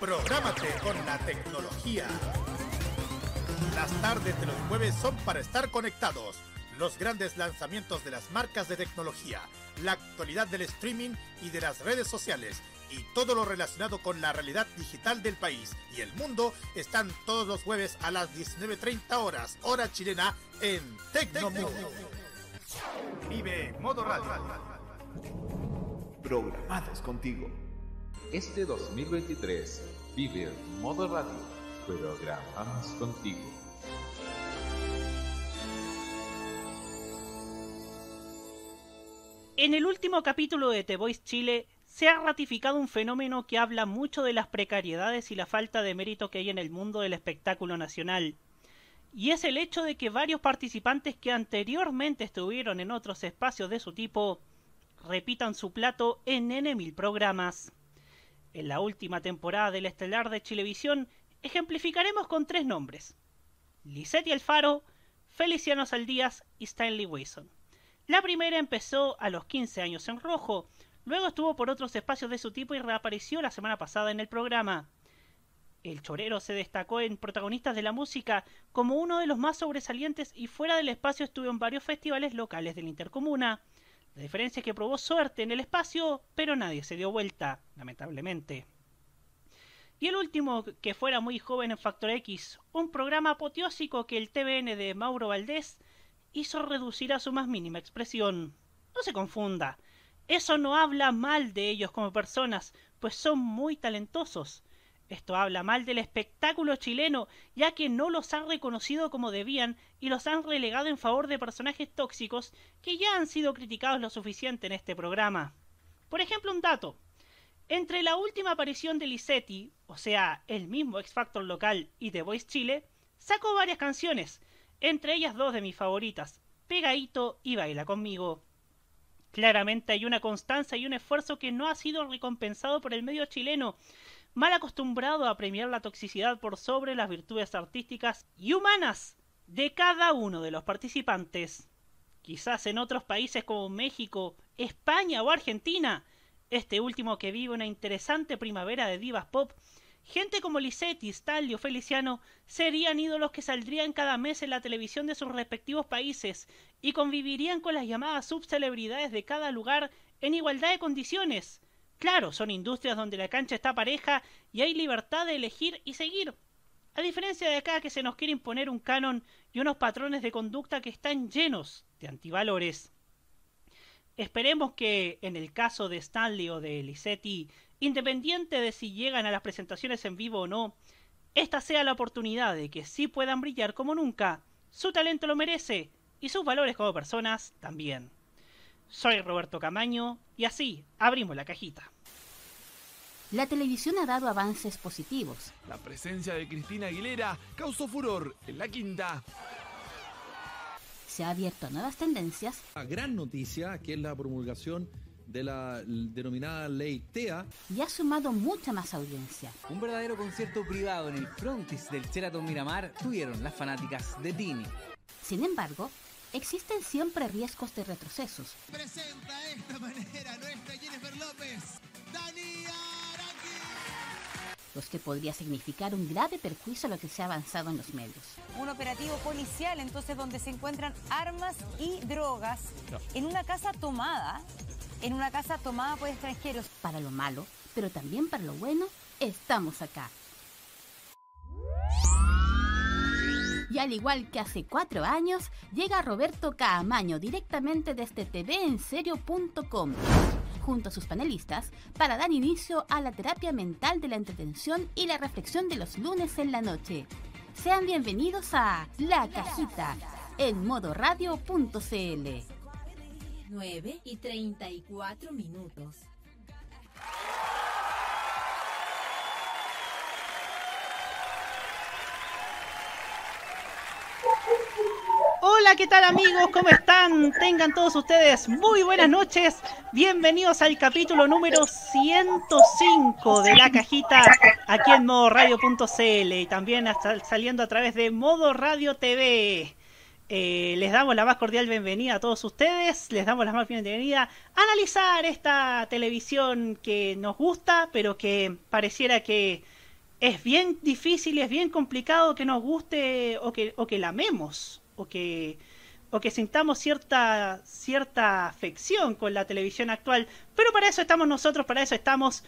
Prográmate con la tecnología. Las tardes de los jueves son para estar conectados. Los grandes lanzamientos de las marcas de tecnología, la actualidad del streaming y de las redes sociales y todo lo relacionado con la realidad digital del país y el mundo están todos los jueves a las 19.30 horas, hora chilena, en Tecnomundo. Vive Modo Radio. Programados contigo. Este 2023 vive Modo Radio. Programados contigo. En el último capítulo de The Voice Chile se ha ratificado un fenómeno que habla mucho de las precariedades y la falta de mérito que hay en el mundo del espectáculo nacional. Y es el hecho de que varios participantes que anteriormente estuvieron en otros espacios de su tipo repitan su plato en N mil programas. En la última temporada del Estelar de Chilevisión ejemplificaremos con tres nombres: Lisetti Alfaro, Feliciano Saldías y Stanley Wilson. La primera empezó a los 15 años en rojo, Luego estuvo por otros espacios de su tipo y reapareció la semana pasada en el programa. El chorero se destacó en protagonistas de la música como uno de los más sobresalientes y fuera del espacio estuvo en varios festivales locales de la Intercomuna. La diferencia es que probó suerte en el espacio, pero nadie se dio vuelta, lamentablemente. Y el último, que fuera muy joven en Factor X, un programa apoteósico que el TVN de Mauro Valdés hizo reducir a su más mínima expresión. No se confunda, eso no habla mal de ellos como personas, pues son muy talentosos. Esto habla mal del espectáculo chileno, ya que no los han reconocido como debían y los han relegado en favor de personajes tóxicos que ya han sido criticados lo suficiente en este programa. Por ejemplo, un dato. Entre la última aparición de Lisetti, o sea, el mismo X Factor local y The Voice Chile, sacó varias canciones, entre ellas dos de mis favoritas, Pegadito y Baila conmigo. Claramente hay una constancia y un esfuerzo que no ha sido recompensado por el medio chileno, mal acostumbrado a premiar la toxicidad por sobre las virtudes artísticas y humanas de cada uno de los participantes. Quizás en otros países como México, España o Argentina, este último que vive una interesante primavera de divas pop, Gente como Lisetti, Stalli o Feliciano serían ídolos que saldrían cada mes en la televisión de sus respectivos países y convivirían con las llamadas subcelebridades de cada lugar en igualdad de condiciones. Claro, son industrias donde la cancha está pareja y hay libertad de elegir y seguir. A diferencia de acá que se nos quiere imponer un canon y unos patrones de conducta que están llenos de antivalores. Esperemos que en el caso de Stanley o de Lisetti Independiente de si llegan a las presentaciones en vivo o no, esta sea la oportunidad de que sí puedan brillar como nunca. Su talento lo merece y sus valores como personas también. Soy Roberto Camaño y así abrimos la cajita. La televisión ha dado avances positivos. La presencia de Cristina Aguilera causó furor en la quinta. Se ha abierto a nuevas tendencias. La gran noticia que es la promulgación de la denominada ley TEA. Y ha sumado mucha más audiencia. Un verdadero concierto privado en el frontis del Sheraton Miramar tuvieron las fanáticas de Tini. Sin embargo, existen siempre riesgos de retrocesos. Presenta esta manera nuestra Jennifer López, los que podría significar un grave perjuicio a lo que se ha avanzado en los medios. Un operativo policial entonces donde se encuentran armas y drogas en una casa tomada en una casa tomada por extranjeros. Para lo malo, pero también para lo bueno, estamos acá. Y al igual que hace cuatro años, llega Roberto Caamaño directamente desde tvenserio.com junto a sus panelistas para dar inicio a la terapia mental de la entretención y la reflexión de los lunes en la noche. Sean bienvenidos a La Cajita en modoradio.cl. 9 y 34 minutos. Hola, ¿qué tal amigos? ¿Cómo están? Tengan todos ustedes muy buenas noches. Bienvenidos al capítulo número 105 de la cajita aquí en modoradio.cl y también saliendo a través de Modo Radio TV. Eh, les damos la más cordial bienvenida a todos ustedes, les damos la más bienvenida a analizar esta televisión que nos gusta, pero que pareciera que es bien difícil es bien complicado que nos guste o que, o que la amemos o que, o que sintamos cierta, cierta afección con la televisión actual. Pero para eso estamos nosotros, para eso estamos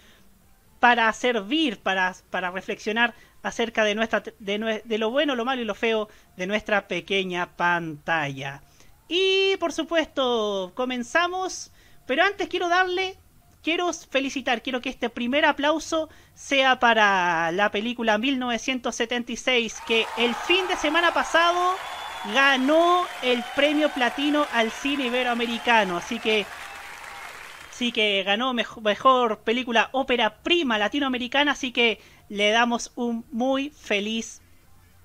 para servir, para, para reflexionar acerca de, nuestra, de, de lo bueno, lo malo y lo feo de nuestra pequeña pantalla. Y por supuesto, comenzamos, pero antes quiero darle quiero felicitar, quiero que este primer aplauso sea para la película 1976, que el fin de semana pasado ganó el premio platino al cine iberoamericano. Así que, sí que ganó mejor, película ópera prima latinoamericana. Así que le damos un muy feliz,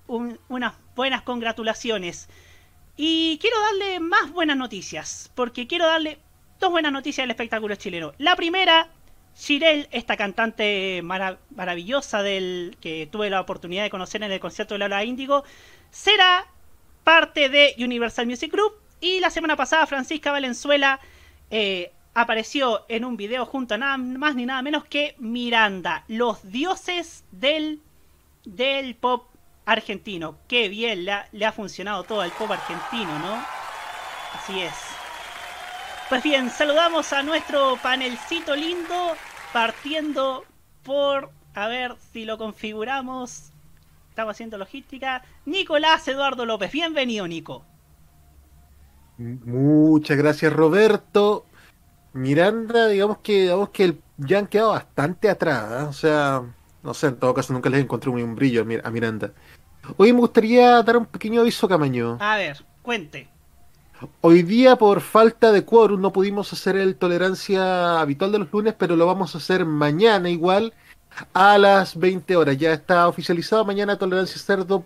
unas buenas congratulaciones. Y quiero darle más buenas noticias, porque quiero darle dos buenas noticias del espectáculo chileno. La primera, Shirel, esta cantante maravillosa del que tuve la oportunidad de conocer en el concierto de Laura Índigo, será parte de Universal Music Group. Y la semana pasada Francisca Valenzuela eh, apareció en un video junto a nada más ni nada menos que Miranda, los dioses del, del pop argentino. Qué bien le le ha funcionado todo el pop argentino, ¿no? Así es. Pues bien, saludamos a nuestro panelcito lindo, partiendo por, a ver si lo configuramos. Estamos haciendo logística. Nicolás Eduardo López, bienvenido Nico. Muchas gracias Roberto. Miranda, digamos que, digamos que ya han quedado bastante atrás. ¿eh? O sea, no sé, en todo caso nunca les encontré un, brillo a Miranda. Hoy me gustaría dar un pequeño aviso, Camaño. A ver, cuente. Hoy día por falta de quórum no pudimos hacer el tolerancia habitual de los lunes, pero lo vamos a hacer mañana igual a las 20 horas. Ya está oficializado mañana tolerancia cerdo,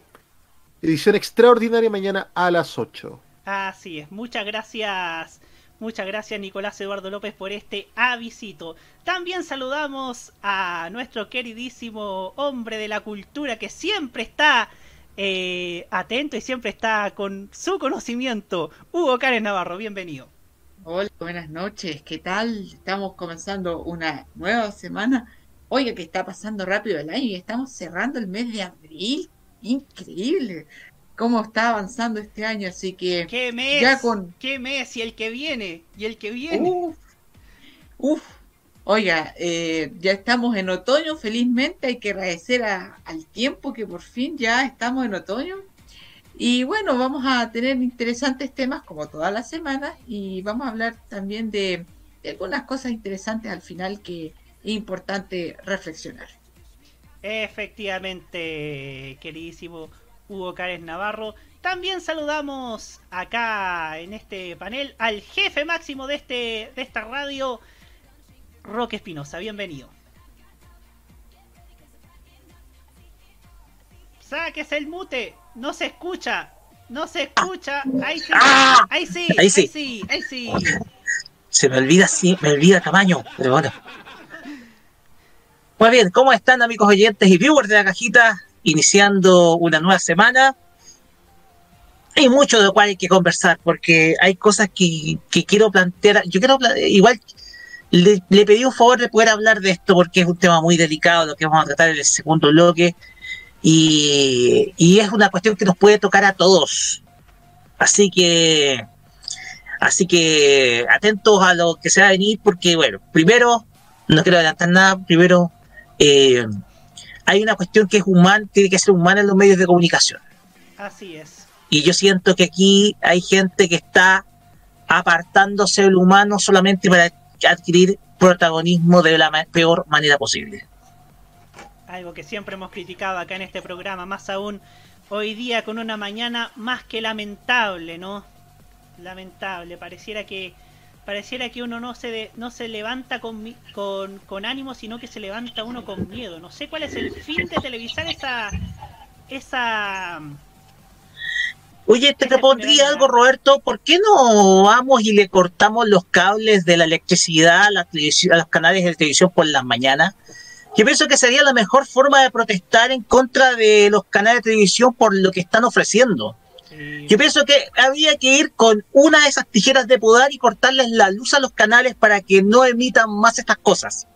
edición extraordinaria mañana a las 8. Así es, muchas gracias. Muchas gracias Nicolás Eduardo López por este avisito. También saludamos a nuestro queridísimo hombre de la cultura que siempre está eh, atento y siempre está con su conocimiento. Hugo Karen Navarro, bienvenido. Hola, buenas noches, ¿qué tal? Estamos comenzando una nueva semana. Oiga, que está pasando rápido el año y estamos cerrando el mes de abril. Increíble cómo está avanzando este año, así que... ¿Qué mes? Ya con... ¿Qué mes? Y el que viene, y el que viene. Uf, uf, Oiga, eh, ya estamos en otoño, felizmente hay que agradecer al tiempo que por fin ya estamos en otoño. Y bueno, vamos a tener interesantes temas como todas las semanas y vamos a hablar también de, algunas cosas interesantes al final que importante reflexionar. Efectivamente, queridísimo Hugo Cárez Navarro. También saludamos acá en este panel al jefe máximo de, este, de esta radio, Roque Espinosa, bienvenido. Sáquese el mute, no se escucha, no se escucha. Ahí sí, ¡Ah! ahí sí, ahí sí, ahí sí, Se me olvida, sí, me olvida tamaño, pero bueno. Muy bien, ¿cómo están amigos oyentes y viewers de la cajita? Iniciando una nueva semana. Hay mucho de lo cual hay que conversar, porque hay cosas que, que quiero plantear. Yo quiero, igual le, pedí un favor de poder hablar de esto porque es un tema muy delicado, lo que vamos a tratar en el segundo bloque, y, es una cuestión que nos puede tocar a todos. Así que, así que atentos a lo que se va a venir, porque bueno, primero, no quiero adelantar nada, primero, eh, hay una cuestión que es humana, tiene que ser humana en los medios de comunicación. Así es. Y yo siento que aquí hay gente que está apartándose del humano solamente para adquirir protagonismo de la peor manera posible. Algo que siempre hemos criticado acá en este programa, más aún hoy día con una mañana más que lamentable, ¿no? Lamentable, pareciera que pareciera que uno no se no se levanta con, con, con ánimo, sino que se levanta uno con miedo. No sé cuál es el fin de televisar esa esa Oye, te propondría algo, Roberto. ¿Por qué no vamos y le cortamos los cables de la electricidad a, la a los canales de televisión por las mañanas? Yo pienso que sería la mejor forma de protestar en contra de los canales de televisión por lo que están ofreciendo. Yo pienso que había que ir con una de esas tijeras de podar y cortarles la luz a los canales para que no emitan más estas cosas.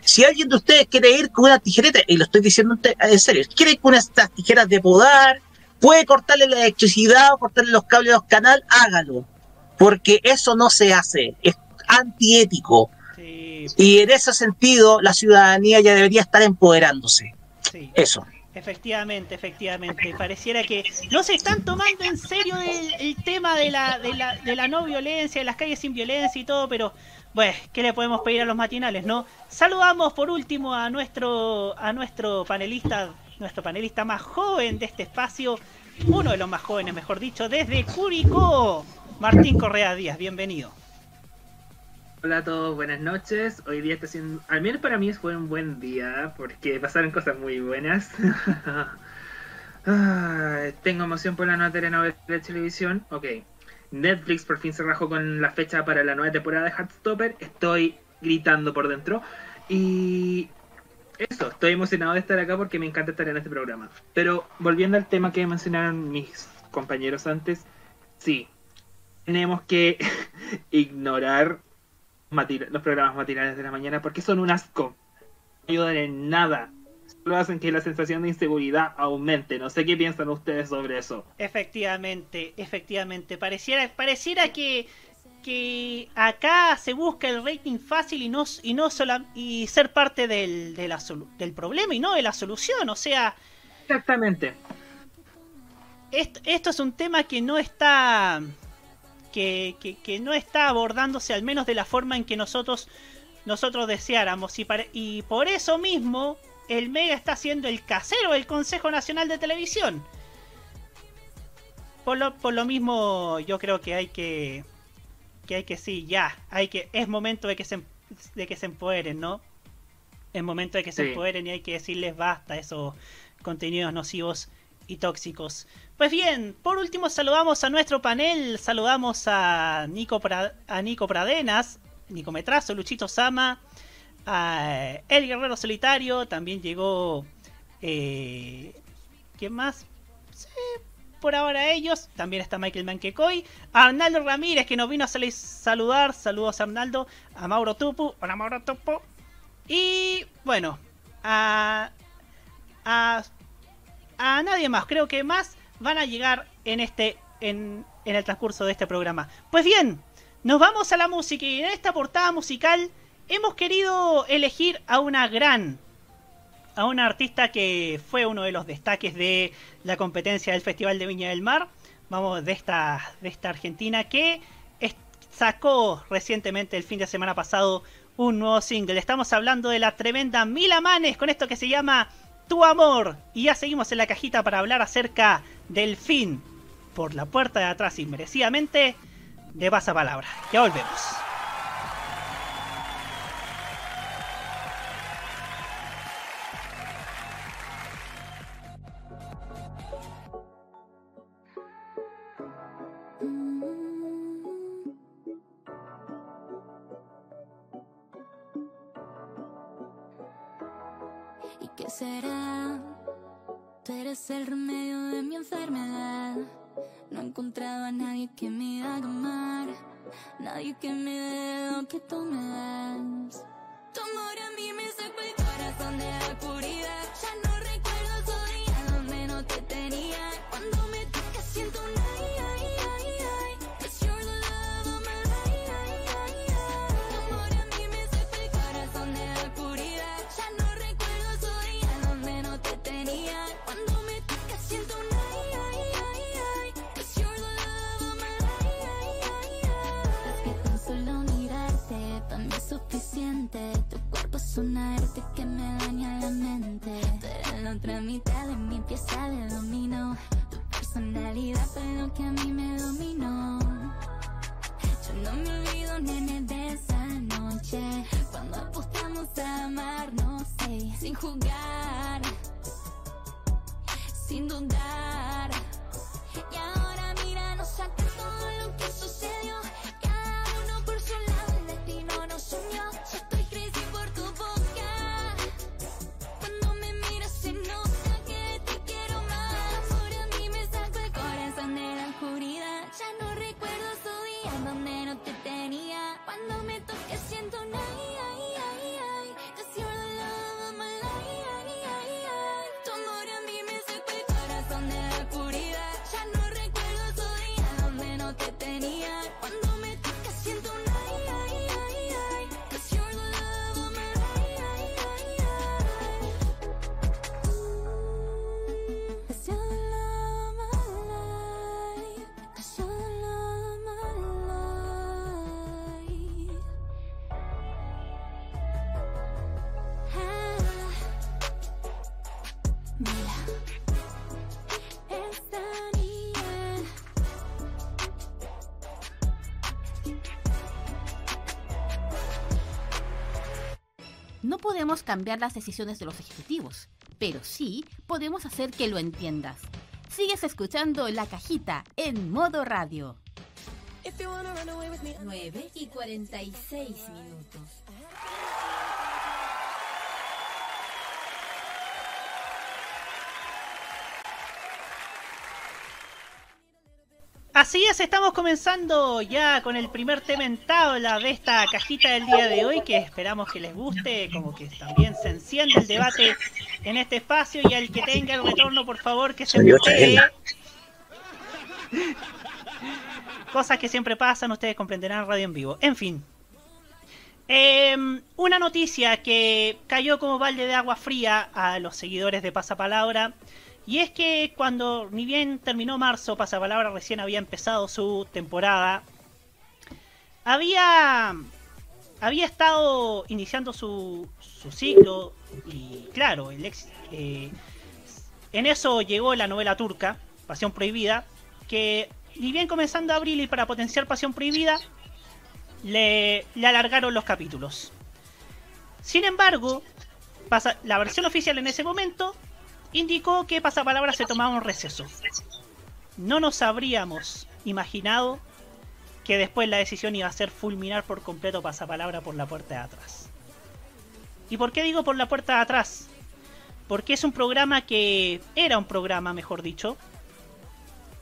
Si alguien de ustedes quiere ir con una tijereta, y lo estoy diciendo en serio, quiere ir con estas tijeras de podar, puede cortarle la electricidad o cortarle los cables de los canales, hágalo. Porque eso no se hace, es antiético. Y en ese sentido, la ciudadanía ya debería estar empoderándose. Eso. Efectivamente, efectivamente. Pareciera que no se están tomando en serio el, tema de la, de, la, de la no violencia, de las calles sin violencia y todo, pero bueno, ¿qué le podemos pedir a los matinales, no? Saludamos por último a nuestro, a nuestro panelista, nuestro panelista más joven de este espacio, uno de los más jóvenes, mejor dicho, desde Curicó, Martín Correa Díaz, bienvenido. Hola a todos, buenas noches. Hoy día está siendo, al menos para mí fue un buen día porque pasaron cosas muy buenas. tengo emoción por la nueva telenovela de televisión. Ok, Netflix por fin se rajó con la fecha para la nueva temporada de Heartstopper. Estoy gritando por dentro. Y eso, estoy emocionado de estar acá porque me encanta estar en este programa. Pero volviendo al tema que mencionaron mis compañeros antes, sí, tenemos que ignorar los programas matinales de la mañana porque son un asco. No ayudan en nada. Solo hacen que la sensación de inseguridad aumente. No sé qué piensan ustedes sobre eso. Efectivamente, efectivamente. Pareciera, pareciera que, que acá se busca el rating fácil y no, y no y ser parte del, de la, del problema y no de la solución. O sea. Exactamente. Esto, esto es un tema que no está que, no está abordándose al menos de la forma en que nosotros, nosotros deseáramos. Y, y por eso mismo el Mega está siendo el casero del Consejo Nacional de Televisión. Por lo, por lo mismo yo creo que hay que que hay que sí, ya, hay que es momento de que se de que se empoderen, ¿no? Es momento de que se empoderen y hay que decirles basta a esos contenidos nocivos y tóxicos. Pues bien, por último saludamos a nuestro panel, saludamos a Nico, a Nico Pradenas, Nico Metrazo, Luchito Sama, a El Guerrero Solitario, también llegó... Eh, ¿Quién más? Sí, por ahora ellos, también está Michael Manquecoy, Arnaldo Ramírez que nos vino a saludar, saludos a Arnaldo, a Mauro Tupu, hola Mauro Tupu, y bueno, a, a, a nadie más, creo que más van a llegar en este en, en el transcurso de este programa. Pues bien, nos vamos a la música y en esta portada musical hemos querido elegir a una gran a una artista que fue uno de los destaques de la competencia del Festival de Viña del Mar. Vamos de esta de esta Argentina que sacó recientemente el fin de semana pasado un nuevo single. Estamos hablando de la tremenda Mila Manes con esto que se llama Tu amor. Y ya seguimos en la cajita para hablar acerca del fin por la puerta de atrás inmerecidamente de palabra Ya volvemos. Será? Tú eres el remedio de mi enfermedad. No he encontrado a nadie que me haga amar. Nadie que me dé lo que tú me das. Tu amor a mí me sacó el corazón de la oscuridad. Ya no recuerdo su día donde no te tenía. Cuando me toca siento una Tu cuerpo es una arte que me daña la mente. Tú eres la otra mitad de mi pieza de dominó. Tu personalidad fue lo que a mí me dominó. Yo no me olvido, nene, de esa noche. Cuando apostamos a amarnos, sin jugar, sin dudar. Y ahora mira, nos saca todo lo que sucedió. Donde no te cambiar las decisiones de los ejecutivos, pero sí podemos hacer que lo entiendas. Sigues escuchando La Cajita en modo radio. 9 y 46 minutos. Así es, estamos comenzando ya con el primer tema en tabla de esta cajita del día de hoy que esperamos que les guste, como que también se enciende el debate en este espacio y al que tenga el retorno por favor que se mutee. Cosas que siempre pasan, ustedes comprenderán radio en vivo. En fin. Em, una noticia que cayó como balde de agua fría a los seguidores de Pasapalabra y es que cuando ni bien terminó marzo, Pasapalabra recién había empezado su temporada, había, había estado iniciando su, su ciclo y claro, el eh, en eso llegó la novela turca, Pasión Prohibida, que ni bien comenzando abril y para potenciar Pasión Prohibida, le, le alargaron los capítulos. Sin embargo, pasa, la versión oficial en ese momento indicó que Pasapalabra se tomaba un receso. No nos habríamos imaginado que después la decisión iba a ser fulminar por completo Pasapalabra por la puerta de atrás. ¿Y por qué digo por la puerta de atrás? Porque es un programa que era un programa, mejor dicho,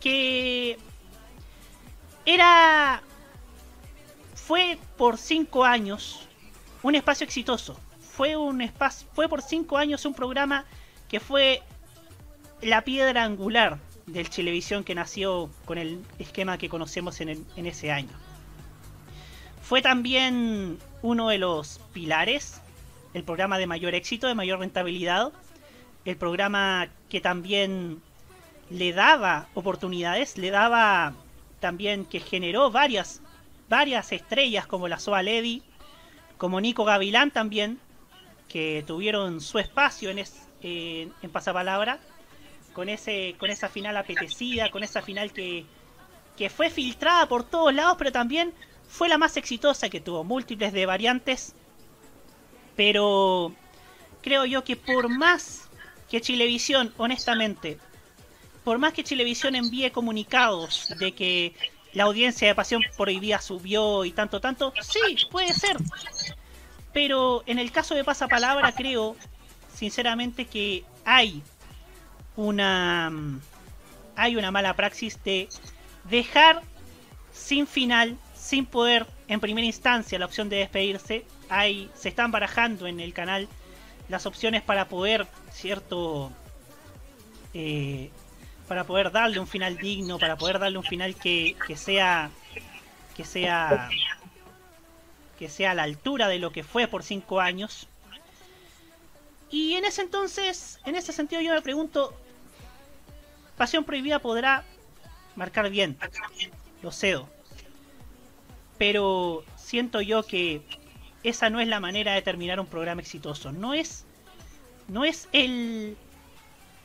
que era fue por cinco años un espacio exitoso. Fue un espacio, fue por cinco años un programa que fue la piedra angular del televisión que nació con el esquema que conocemos en, ese año. Fue también uno de los pilares, el programa de mayor éxito, de mayor rentabilidad, el programa que también le daba oportunidades, le daba también que generó varias, varias estrellas como la Soa Lady, como Nico Gavilán también, que tuvieron su espacio en, es, en, en Pasapalabra, con, ese, con esa final apetecida, con esa final que, que fue filtrada por todos lados, pero también fue la más exitosa, que tuvo múltiples de variantes. Pero creo yo que por más que Chilevisión, honestamente, por más que Chilevisión envíe comunicados de que la audiencia de Pasión Prohibida subió y tanto, tanto, sí, puede ser. Pero en el caso de Pasapalabra creo sinceramente que hay una hay una mala praxis de dejar sin final, sin poder en primera instancia la opción de despedirse. Hay, se están barajando en el canal las opciones para poder, cierto, eh, para poder darle un final digno, para poder darle un final que, que sea, que sea, que sea a la altura de lo que fue por cinco años. Y en ese entonces, en ese sentido yo me pregunto, Pasión Prohibida podrá marcar bien, lo cedo. Pero siento yo que esa no es la manera de terminar un programa exitoso. No es, no es el,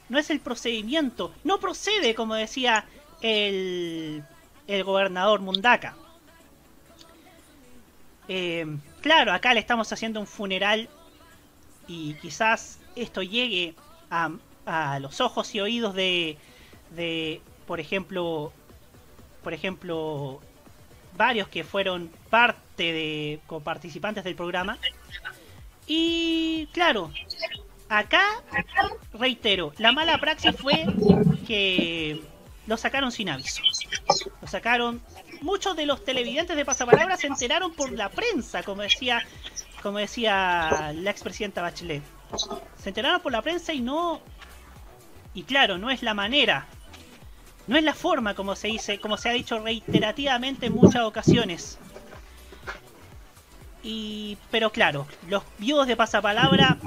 no es el procedimiento. No procede, como decía el, el gobernador Mundaka. Eh, claro, acá le estamos haciendo un funeral y quizás esto llegue a, a los ojos y oídos de, de, por ejemplo, por ejemplo, varios que fueron parte de, participantes del programa. Y claro, acá, reitero, la mala praxis fue que lo sacaron sin aviso. Lo sacaron. Muchos de los televidentes de Pasapalabra se enteraron por la prensa, como decía como decía la expresidenta Bachelet. Se enteraron por la prensa y no. Y claro, no es la manera. No es la forma como se dice, como se ha dicho reiterativamente en muchas ocasiones. Y. Pero claro, los viudos de pasapalabra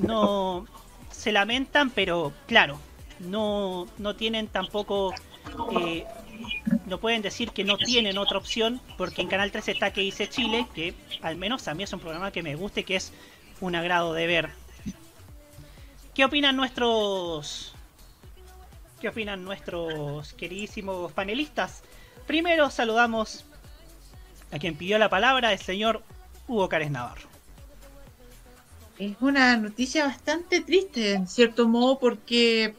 no se lamentan, pero claro, no, no tienen tampoco eh, no pueden decir que no tienen otra opción, porque en Canal 3 está que dice Chile, que al menos a mí es un programa que me guste, que es un agrado de ver. ¿Qué opinan nuestros... ¿Qué opinan nuestros queridísimos panelistas? Primero saludamos a quien pidió la palabra, el señor Hugo Cárez Navarro. es una noticia bastante triste, en cierto modo, porque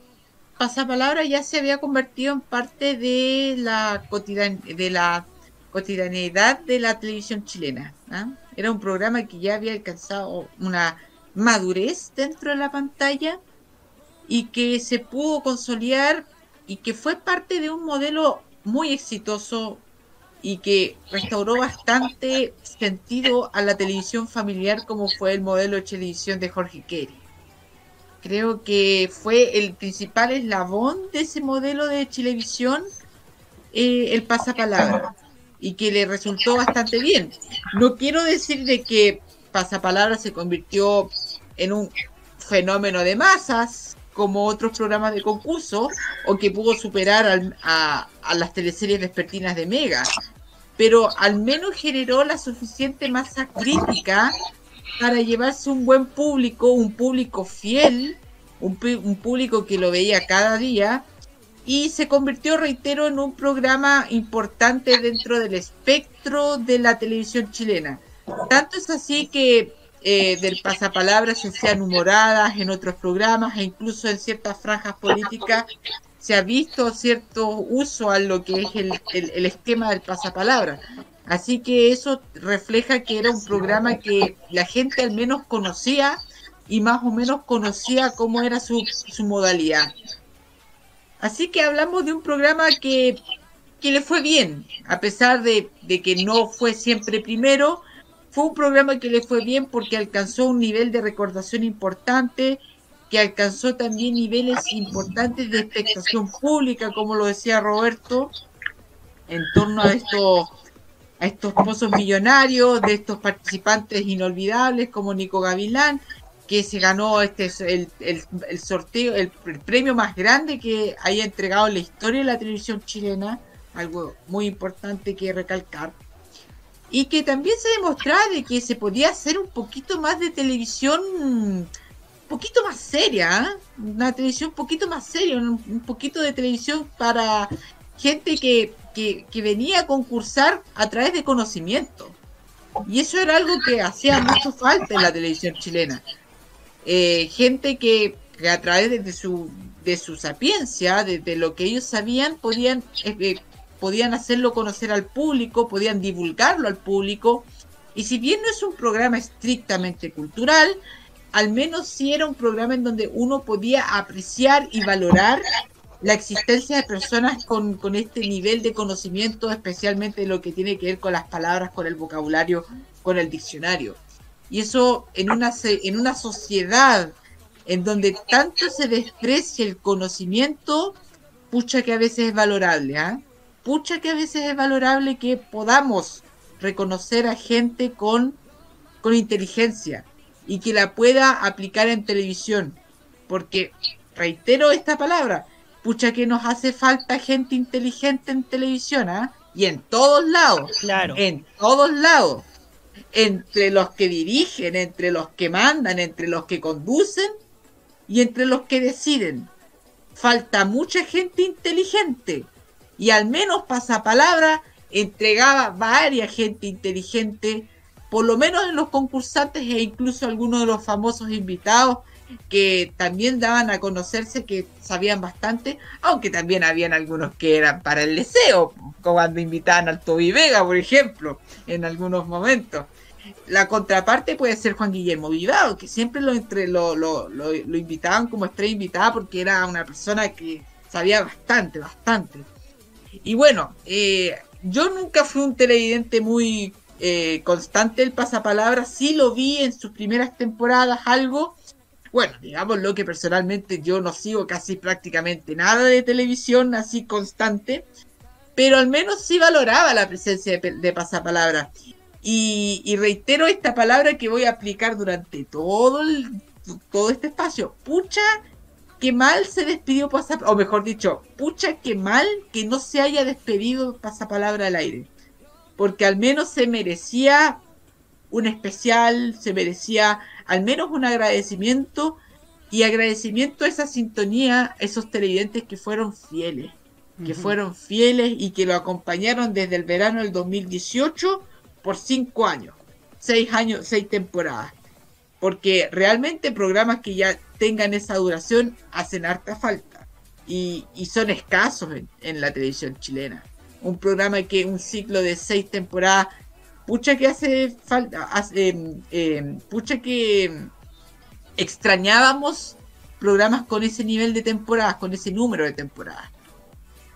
Pasapalabra ya se había convertido en parte de la, cotidian de la cotidianidad de la televisión chilena. ¿ah? Era un programa que ya había alcanzado una madurez dentro de la pantalla y que se pudo consolidar y que fue parte de un modelo muy exitoso y que restauró bastante sentido a la televisión familiar como fue el modelo de televisión de Jorge Kerry. Creo que fue el principal eslabón de ese modelo de televisión, eh, el pasapalabra, y que le resultó bastante bien. No quiero decir de que pasapalabra se convirtió en un fenómeno de masas, como otros programas de concurso, o que pudo superar a, a las teleseries vespertinas de Mega, pero al menos generó la suficiente masa crítica para llevarse un buen público, un público fiel, un, público que lo veía cada día y se convirtió, reitero, en un programa importante dentro del espectro de la televisión chilena. Tanto es así que eh, del pasapalabra se hacían humoradas en otros programas e incluso en ciertas franjas políticas se ha visto cierto uso a lo que es el, el, esquema del pasapalabra. Así que eso refleja que era un programa que la gente al menos conocía y más o menos conocía cómo era su, su modalidad. Así que hablamos de un programa que, que le fue bien, a pesar de, de que no fue siempre primero, fue un programa que le fue bien porque alcanzó un nivel de recordación importante, que alcanzó también niveles importantes de expectación pública, como lo decía Roberto, en torno a estos a estos pozos millonarios, de estos participantes inolvidables como Nico Gavilán, que se ganó este el, el, sorteo, el, premio más grande que haya entregado en la historia de la televisión chilena, algo muy importante que recalcar. Y que también se demostraba de que se podía hacer un poquito más de televisión poquito más seria, ¿eh? una televisión un poquito más seria, un, poquito de televisión para gente que, que, venía a concursar a través de conocimiento. Y eso era algo que hacía mucho falta en la televisión chilena. Eh, gente que, a través de, su, de su sapiencia, de, lo que ellos sabían, podían, eh, podían hacerlo conocer al público, podían divulgarlo al público. Y si bien no es un programa estrictamente cultural, al menos sí era un programa en donde uno podía apreciar y valorar la existencia de personas con, este nivel de conocimiento, especialmente lo que tiene que ver con las palabras, con el vocabulario, con el diccionario. Y eso en una, en una sociedad en donde tanto se desprecia el conocimiento, pucha que a veces es valorable, ¿ah? Pucha que a veces es valorable que podamos reconocer a gente con, con inteligencia, y que la pueda aplicar en televisión. Porque, reitero esta palabra, pucha que nos hace falta gente inteligente en televisión, ¿ah? Y en todos lados. Claro. En todos lados. Entre los que dirigen, entre los que mandan, entre los que conducen y entre los que deciden. Falta mucha gente inteligente. Y al menos pasapalabra entregaba varias gente inteligente por lo menos en los concursantes e incluso algunos de los famosos invitados que también daban a conocerse que sabían bastante, aunque también habían algunos que eran para el deseo, como cuando invitaban al Toby Vega, por ejemplo, en algunos momentos. La contraparte puede ser Juan Guillermo Vivado, que siempre lo, entre, lo, lo, lo, invitaban como estrella invitada porque era una persona que sabía bastante, bastante. Y bueno, eh, yo nunca fui un televidente muy eh, constante el pasapalabra, sí lo vi en sus primeras temporadas algo. Bueno, digamos lo que personalmente yo no sigo casi prácticamente nada de televisión así constante, pero al menos sí valoraba la presencia de, pasapalabra. Y, reitero esta palabra que voy a aplicar durante todo, todo este espacio. Pucha, que mal se despidió pasapalabra, o mejor dicho, pucha, que mal que no se haya despedido pasapalabra al aire porque al menos se merecía un especial, se merecía al menos un agradecimiento y agradecimiento a esa sintonía, esos televidentes que fueron fieles, que fueron fieles y que lo acompañaron desde el verano del 2018 por cinco años, seis años, seis temporadas. porque realmente programas que ya tengan esa duración hacen harta falta y, y son escasos en, en la televisión chilena. Un programa que un ciclo de seis temporadas, pucha que hace falta, em, em, pucha que extrañábamos programas con ese nivel de temporadas, con ese número de temporadas.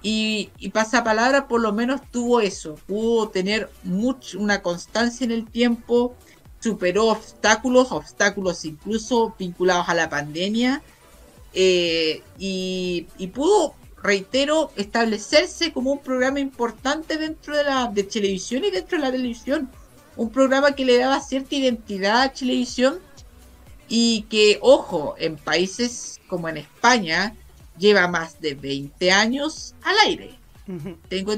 Y, y Pasapalabra por lo menos tuvo eso, pudo tener mucho, una constancia en el tiempo, superó obstáculos, obstáculos incluso vinculados a la pandemia, eh, y, y pudo, reitero, establecerse como un programa importante dentro de la de televisión y dentro de la televisión. Un programa que le daba cierta identidad a televisión y que, ojo, en países como en España, lleva más de 20 años al aire. Tengo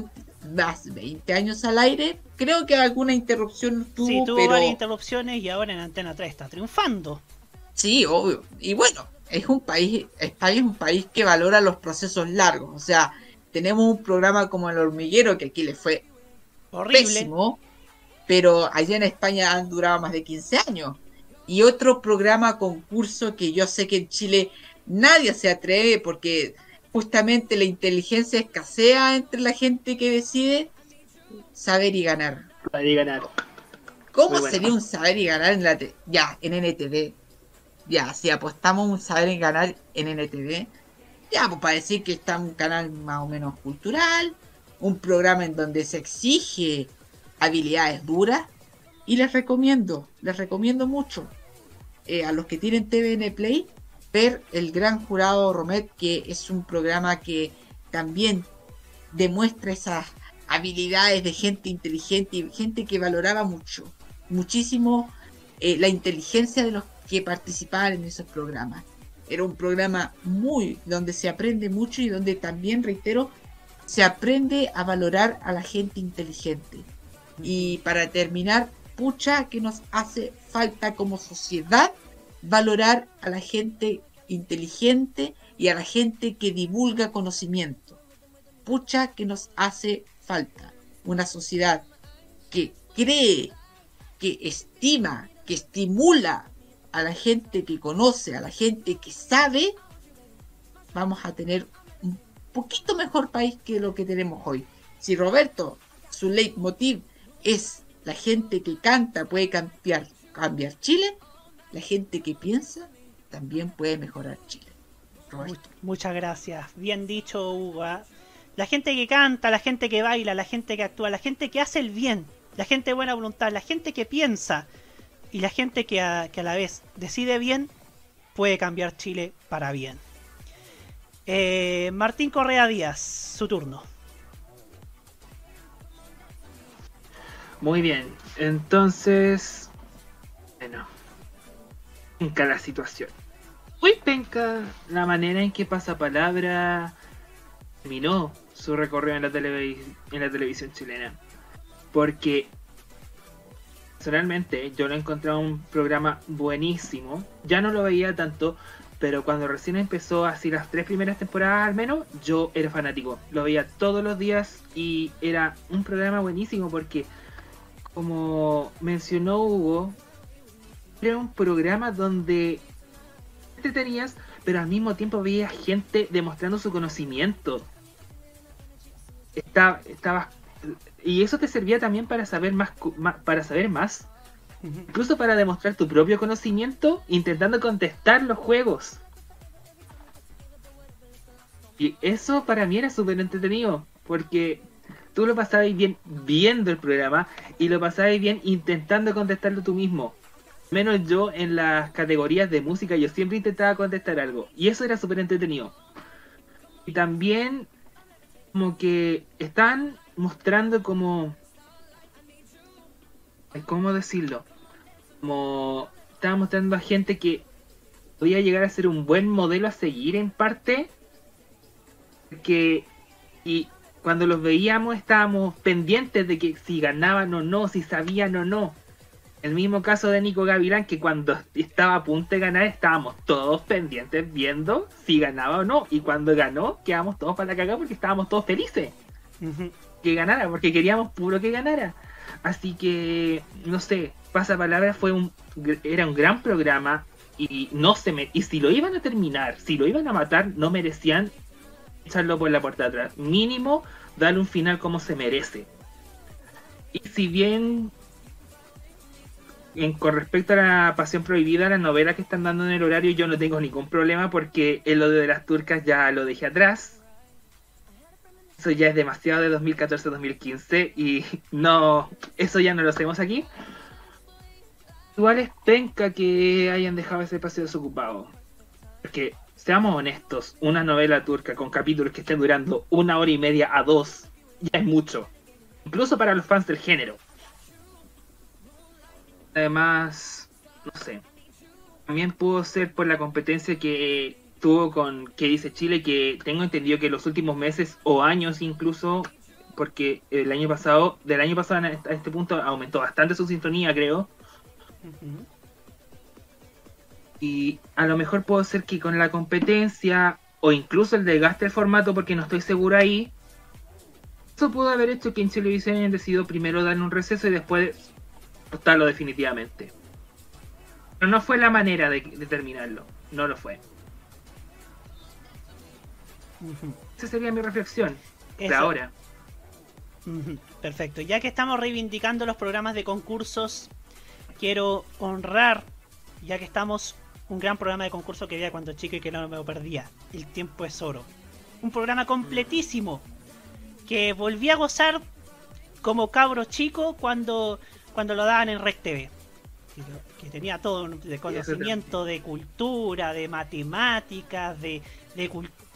más de 20 años al aire. Creo que alguna interrupción tuvo, Sí, tuvo pero... varias interrupciones y ahora en Antena 3 está triunfando. Sí, obvio. Y bueno, es un país, España es un país que valora los procesos largos. O sea, tenemos un programa como El Hormiguero, que aquí le fue Horrible. pésimo, pero allá en España han durado más de 15 años. Y otro programa concurso que yo sé que en Chile nadie se atreve porque justamente la inteligencia escasea entre la gente que decide saber y ganar. Saber y ganar. ¿Cómo bueno. sería un saber y ganar en la ya en NTV? Ya, si apostamos un saber y ganar en NTV, ya, pues para decir que está un canal más o menos cultural, un programa en donde se exige habilidades duras, y les recomiendo, les recomiendo mucho eh, a los que tienen TVN Play ver el gran jurado Romet, que es un programa que también demuestra esas habilidades de gente inteligente y gente que valoraba mucho, muchísimo eh, la inteligencia de los que participaban en esos programas. Era un programa muy donde se aprende mucho y donde también, reitero, se aprende a valorar a la gente inteligente. Y para terminar, pucha que nos hace falta como sociedad valorar a la gente inteligente y a la gente que divulga conocimiento. Pucha que nos hace falta una sociedad que cree, que estima, que estimula a la gente que conoce, a la gente que sabe, vamos a tener un poquito mejor país que lo que tenemos hoy. Si Roberto, su leitmotiv es la gente que canta puede cambiar, cambiar Chile, la gente que piensa también puede mejorar Chile. Roberto. Muchas gracias. Bien dicho, Hugo. ¿ah? La gente que canta, la gente que baila, la gente que actúa, la gente que hace el bien, la gente de buena voluntad, la gente que piensa y la gente que a, la vez decide bien, puede cambiar Chile para bien. Eh, Martín Correa Díaz, su turno. Muy bien, entonces. Bueno. Penca la situación. Muy penca la manera en que Pasapalabra terminó su recorrido en la, en la televisión chilena. Porque. Personalmente, yo lo encontraba un programa buenísimo. Ya no lo veía tanto, pero cuando recién empezó, así las tres primeras temporadas al menos, yo era fanático. Lo veía todos los días y era un programa buenísimo porque como mencionó Hugo, era un programa donde te tenías, pero al mismo tiempo veías gente demostrando su conocimiento. Estaba, estaba, y eso te servía también para saber más, para saber más, incluso para demostrar tu propio conocimiento, intentando contestar los juegos. Y eso para mí era súper entretenido, porque tú lo pasabas bien viendo el programa y lo pasabas bien intentando contestarlo tú mismo. Menos yo en las categorías de música, yo siempre intentaba contestar algo. Y eso era súper entretenido. Y también como que están mostrando como... ¿Cómo decirlo? Como estaban mostrando a gente que podía llegar a ser un buen modelo a seguir en parte. Que... Y cuando los veíamos estábamos pendientes de que si ganaban o no, si sabían o no. El mismo caso de Nico Gavilán, que cuando estaba a punto de ganar estábamos todos pendientes viendo si ganaba o no. Y cuando ganó, quedamos todos para la cagada porque estábamos todos felices que ganara, porque queríamos puro que ganara. Así que, no sé, Pasapalabra fue un era un gran programa y no se me, y si lo iban a terminar, si lo iban a matar, no merecían echarlo por la puerta atrás. Mínimo darle un final como se merece. Y si bien en, con respecto a la Pasión Prohibida, la novela que están dando en el horario, yo no tengo ningún problema porque el odio de las turcas ya lo dejé atrás. Eso ya es demasiado de 2014-2015 y no, eso ya no lo hacemos aquí. Igual es penca que hayan dejado ese espacio desocupado. Porque, seamos honestos, una novela turca con capítulos que estén durando una hora y media a dos ya es mucho. Incluso para los fans del género. Además, no sé. También pudo ser por la competencia que tuvo con que dice Chile, que tengo entendido que los últimos meses o años incluso, porque el año pasado, del año pasado a este punto aumentó bastante su sintonía, creo. Y a lo mejor puedo ser que con la competencia o incluso el desgaste del formato, porque no estoy seguro ahí, eso pudo haber hecho que en Televisión hayan decidido primero darle un receso y después cortarlo definitivamente. Pero no fue la manera de, de terminarlo, no lo fue. Esa sería mi reflexión de ahora. Perfecto. Ya que estamos reivindicando los programas de concursos, quiero honrar, ya que estamos, un gran programa de concurso que veía cuando chico y que no me lo perdía. El tiempo es oro. Un programa completísimo que volví a gozar como cabro chico cuando, cuando lo daban en Rec TV. Que, que tenía todo de conocimiento de cultura, de matemáticas, de, de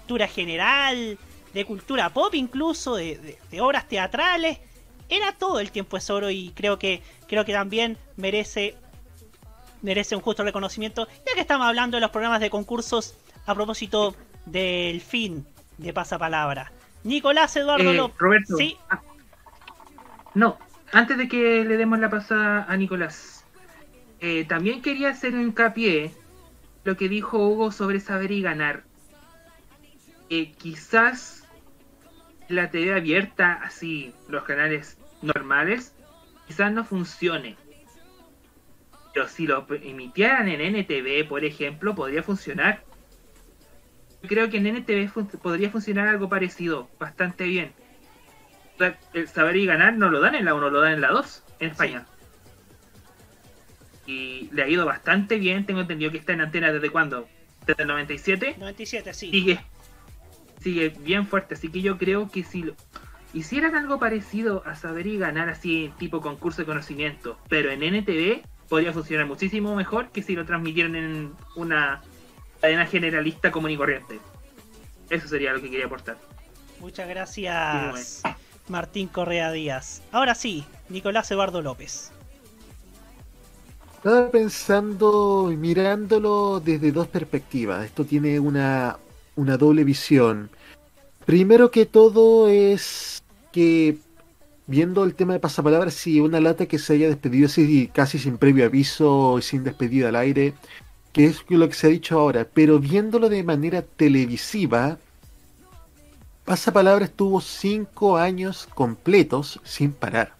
cultura general, de cultura pop incluso, de, de- de obras teatrales. Era todo el tiempo es oro y creo que creo que también merece merece un justo reconocimiento, ya que estamos hablando de los programas de concursos a propósito del fin de Pasapalabra. Nicolás Eduardo Eh, López. Roberto. Sí, Ah, No, antes de que le demos la pasada a Nicolás, eh, también quería hacer un hincapié lo que dijo Hugo sobre saber y ganar. Eh, quizás la TV abierta, así, los canales normales, quizás no funcione. Pero si lo emitieran en NTV, por ejemplo, podría funcionar. Creo que en NTV fun- podría funcionar algo parecido, bastante bien. El saber y ganar no lo dan en la 1, lo dan en la 2, en España. Y le ha ido bastante bien, tengo entendido que está en antena desde cuándo? Desde el 97. 97, sí. Sigue, sigue bien fuerte, así que yo creo que si lo hicieran algo parecido a saber y ganar así tipo concurso de conocimiento, pero en NTV podría funcionar muchísimo mejor que si lo transmitieran en una cadena generalista común y corriente. Eso sería lo que quería aportar. Muchas gracias, Martín Correa Díaz. Ahora sí, Nicolás Eduardo López. Estaba pensando y mirándolo desde dos perspectivas. Esto tiene una, una doble visión. Primero que todo es que viendo el tema de pasapalabra, si una lata que se haya despedido así casi sin previo aviso y sin despedida al aire, que es lo que se ha dicho ahora, pero viéndolo de manera televisiva, Pasapalabra estuvo cinco años completos sin parar.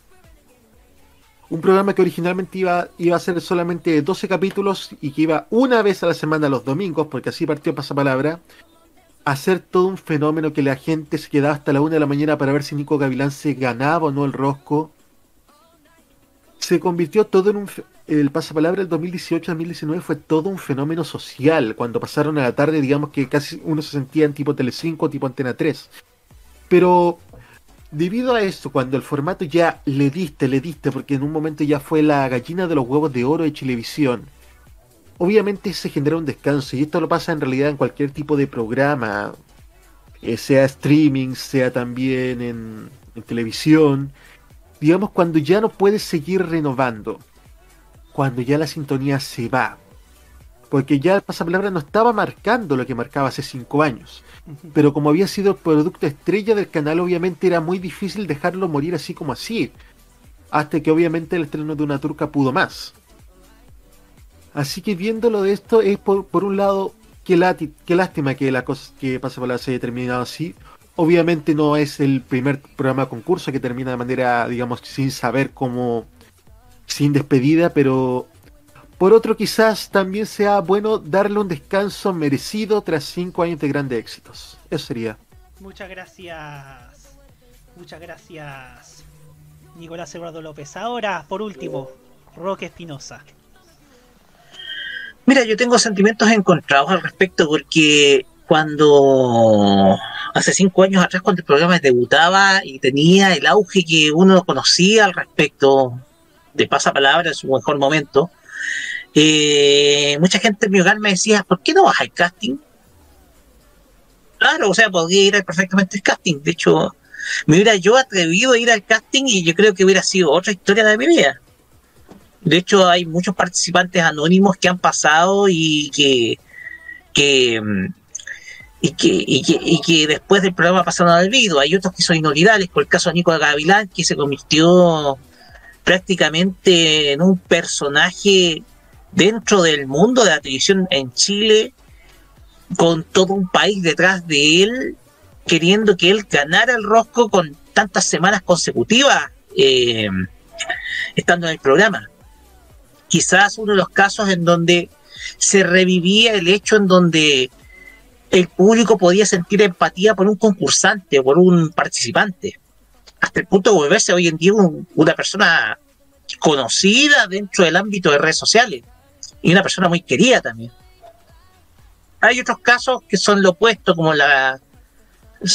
Un programa que originalmente iba, iba a ser solamente 12 capítulos y que iba una vez a la semana los domingos, porque así partió Pasapalabra, a ser todo un fenómeno que la gente se quedaba hasta la una de la mañana para ver si Nico Gavilán se ganaba o no el rosco. Se convirtió todo en un... El pasapalabra del 2018-2019 fue todo un fenómeno social. Cuando pasaron a la tarde, digamos que casi uno se sentía en tipo Telecinco, tipo Antena 3. Pero debido a eso, cuando el formato ya le diste, le diste, porque en un momento ya fue la gallina de los huevos de oro de televisión, obviamente se genera un descanso y esto lo pasa en realidad en cualquier tipo de programa, eh, sea streaming, sea también en, en televisión, digamos cuando ya no puedes seguir renovando, cuando ya la sintonía se va, porque ya el pasapalabra no estaba marcando lo que marcaba hace cinco años, pero como había sido el producto estrella del canal, obviamente era muy difícil dejarlo morir así como así, hasta que obviamente el estreno de una turca pudo más. Así que viéndolo de esto es por, por un lado qué, lati- qué lástima que la cosa que pasa por la se haya terminado así. Obviamente no es el primer programa de concurso que termina de manera, digamos, sin saber cómo, sin despedida, pero Por otro, quizás también sea bueno darle un descanso merecido tras cinco años de grandes éxitos. Eso sería. Muchas gracias. Muchas gracias, Nicolás Eduardo López. Ahora, por último, Roque Espinosa. Mira, yo tengo sentimientos encontrados al respecto porque cuando hace cinco años atrás, cuando el programa debutaba y tenía el auge que uno conocía al respecto de pasapalabra en su mejor momento, eh, mucha gente en mi hogar me decía, ¿por qué no vas al casting? Claro, o sea, podría ir perfectamente al casting. De hecho, me hubiera yo atrevido a ir al casting y yo creo que hubiera sido otra historia de mi vida. De hecho, hay muchos participantes anónimos que han pasado y que, que que, y que, y que después del programa pasaron al olvido. Hay otros que son inolvidables, por el caso de Nico Gavilán, que se convirtió prácticamente en un personaje dentro del mundo de la televisión en Chile, con todo un país detrás de él, queriendo que él ganara el rosco con tantas semanas consecutivas eh, estando en el programa. Quizás uno de los casos en donde se revivía el hecho en donde el público podía sentir empatía por un concursante por un participante, hasta el punto de volverse hoy en día una persona conocida dentro del ámbito de redes sociales y una persona muy querida también. Hay otros casos que son lo opuesto, como la,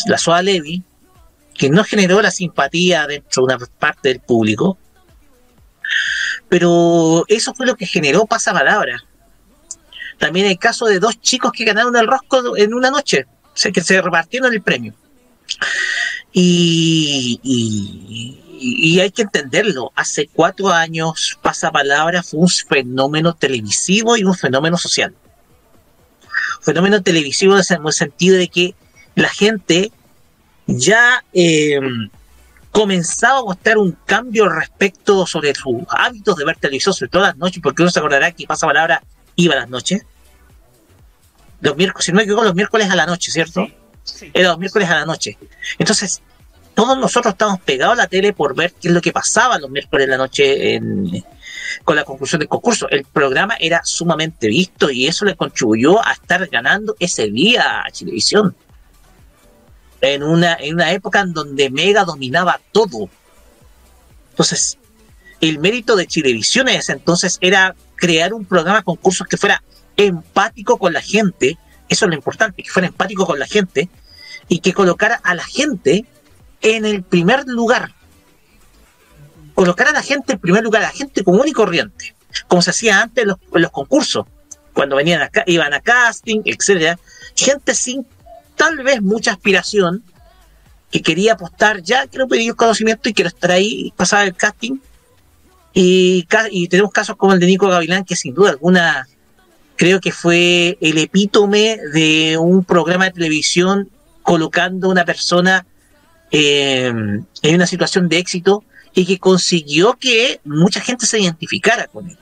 la Soa Levi, que no generó la simpatía dentro de una parte del público, pero eso fue lo que generó pasapalabra. También el caso de dos chicos que ganaron el rosco en una noche, que se repartieron el premio. Y, y, hay que entenderlo. Hace cuatro años, Pasapalabra fue un fenómeno televisivo y un fenómeno social. fenómeno televisivo en el sentido de que la gente ya eh, comenzaba a mostrar un cambio respecto sobre sus hábitos de ver televisión, sobre todo las noches, porque uno se acordará que Pasapalabra iba a las noches. Los miércoles, si no me equivoco, los miércoles a la noche, ¿cierto? Era los miércoles a la noche. Entonces, todos nosotros estamos pegados a la tele por ver qué es lo que pasaba los miércoles de la noche con la conclusión del concurso. El programa era sumamente visto y eso le contribuyó a estar ganando ese día a televisión. En una, en una época en donde Mega dominaba todo. Entonces, el mérito de Chilevisión en ese entonces era crear un programa concursos que fuera empático con la gente, eso es lo importante, que fuera empático con la gente y que colocara a la gente en el primer lugar. Colocar a la gente en primer lugar, a la gente común y corriente, como se hacía antes en los, concursos, cuando venían acá, iban a casting, etcétera, gente sin tal vez mucha aspiración, que quería apostar, ya quiero pedir conocimiento y quiero estar ahí, pasar el casting, y, tenemos casos como el de Nico Gavilán, que sin duda alguna creo que fue el epítome de un programa de televisión colocando una persona eh, en una situación de éxito y que consiguió que mucha gente se identificara con él.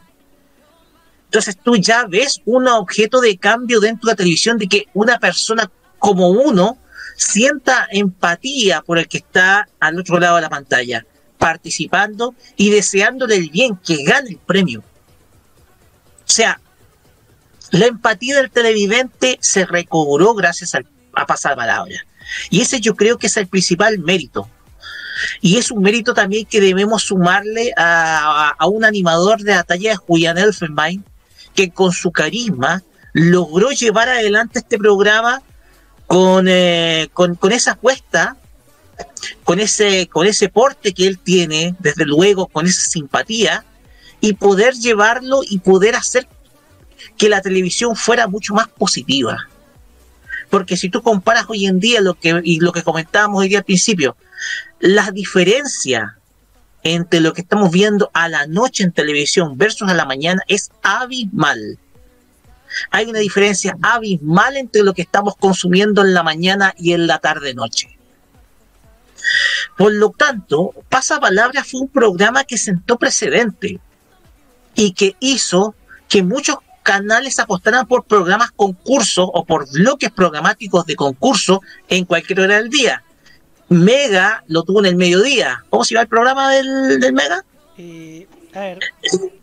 Entonces tú ya ves un objeto de cambio dentro de la televisión de que una persona como uno sienta empatía por el que está al otro lado de la pantalla participando y deseándole el bien, que gane el premio. O sea, la empatía del televidente se recobró gracias a, pasar palabra. Y ese yo creo que es el principal mérito. Y es un mérito también que debemos sumarle a, un animador de la talla de Julian Elfenbein, que con su carisma logró llevar adelante este programa con, eh, con, con esa apuesta con ese, con ese porte que él tiene, desde luego, con esa simpatía, y poder llevarlo y poder hacer que la televisión fuera mucho más positiva. Porque si tú comparas hoy en día lo que, y lo que comentábamos hoy día al principio, la diferencia entre lo que estamos viendo a la noche en televisión versus a la mañana es abismal. Hay una diferencia abismal entre lo que estamos consumiendo en la mañana y en la tarde-noche. Por lo tanto, Pasapalabra fue un programa que sentó precedente y que hizo que muchos canales apostaran por programas concursos o por bloques programáticos de concurso en cualquier hora del día. Mega lo tuvo en el mediodía. ¿Cómo se llama el programa del, Mega? Eh, A ver,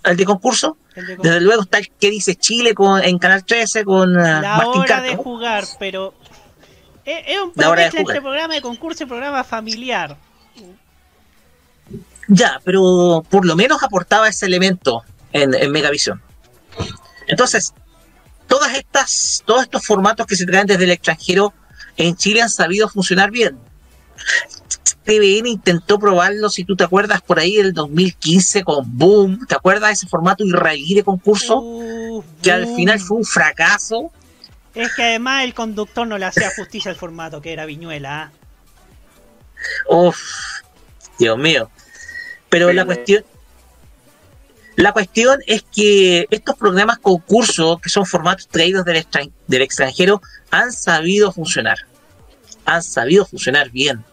el de concurso. el de Desde luego está el que dice Chile con, en Canal 13 con ah, la Martín hora de Cárcamo. jugar, pero es, es un La mezcla entre programa de concurso y programa familiar. Ya, pero por lo menos aportaba ese elemento en, en Megavisión. Entonces, todas estas, todos estos formatos que se traen desde el extranjero en Chile han sabido funcionar bien. TVN intentó probarlo, si tú te acuerdas, por ahí el 2015 con Boom. ¿Te acuerdas de ese formato israelí de concurso? que al final fue un fracaso. Es que además el conductor no le hacía justicia al formato, que era Viñuela. ¿ah? Uf, Dios mío. Pero la cuestión, la cuestión es que estos programas concursos, que son formatos traídos del, extran- del extranjero, han sabido funcionar. Han sabido funcionar bien.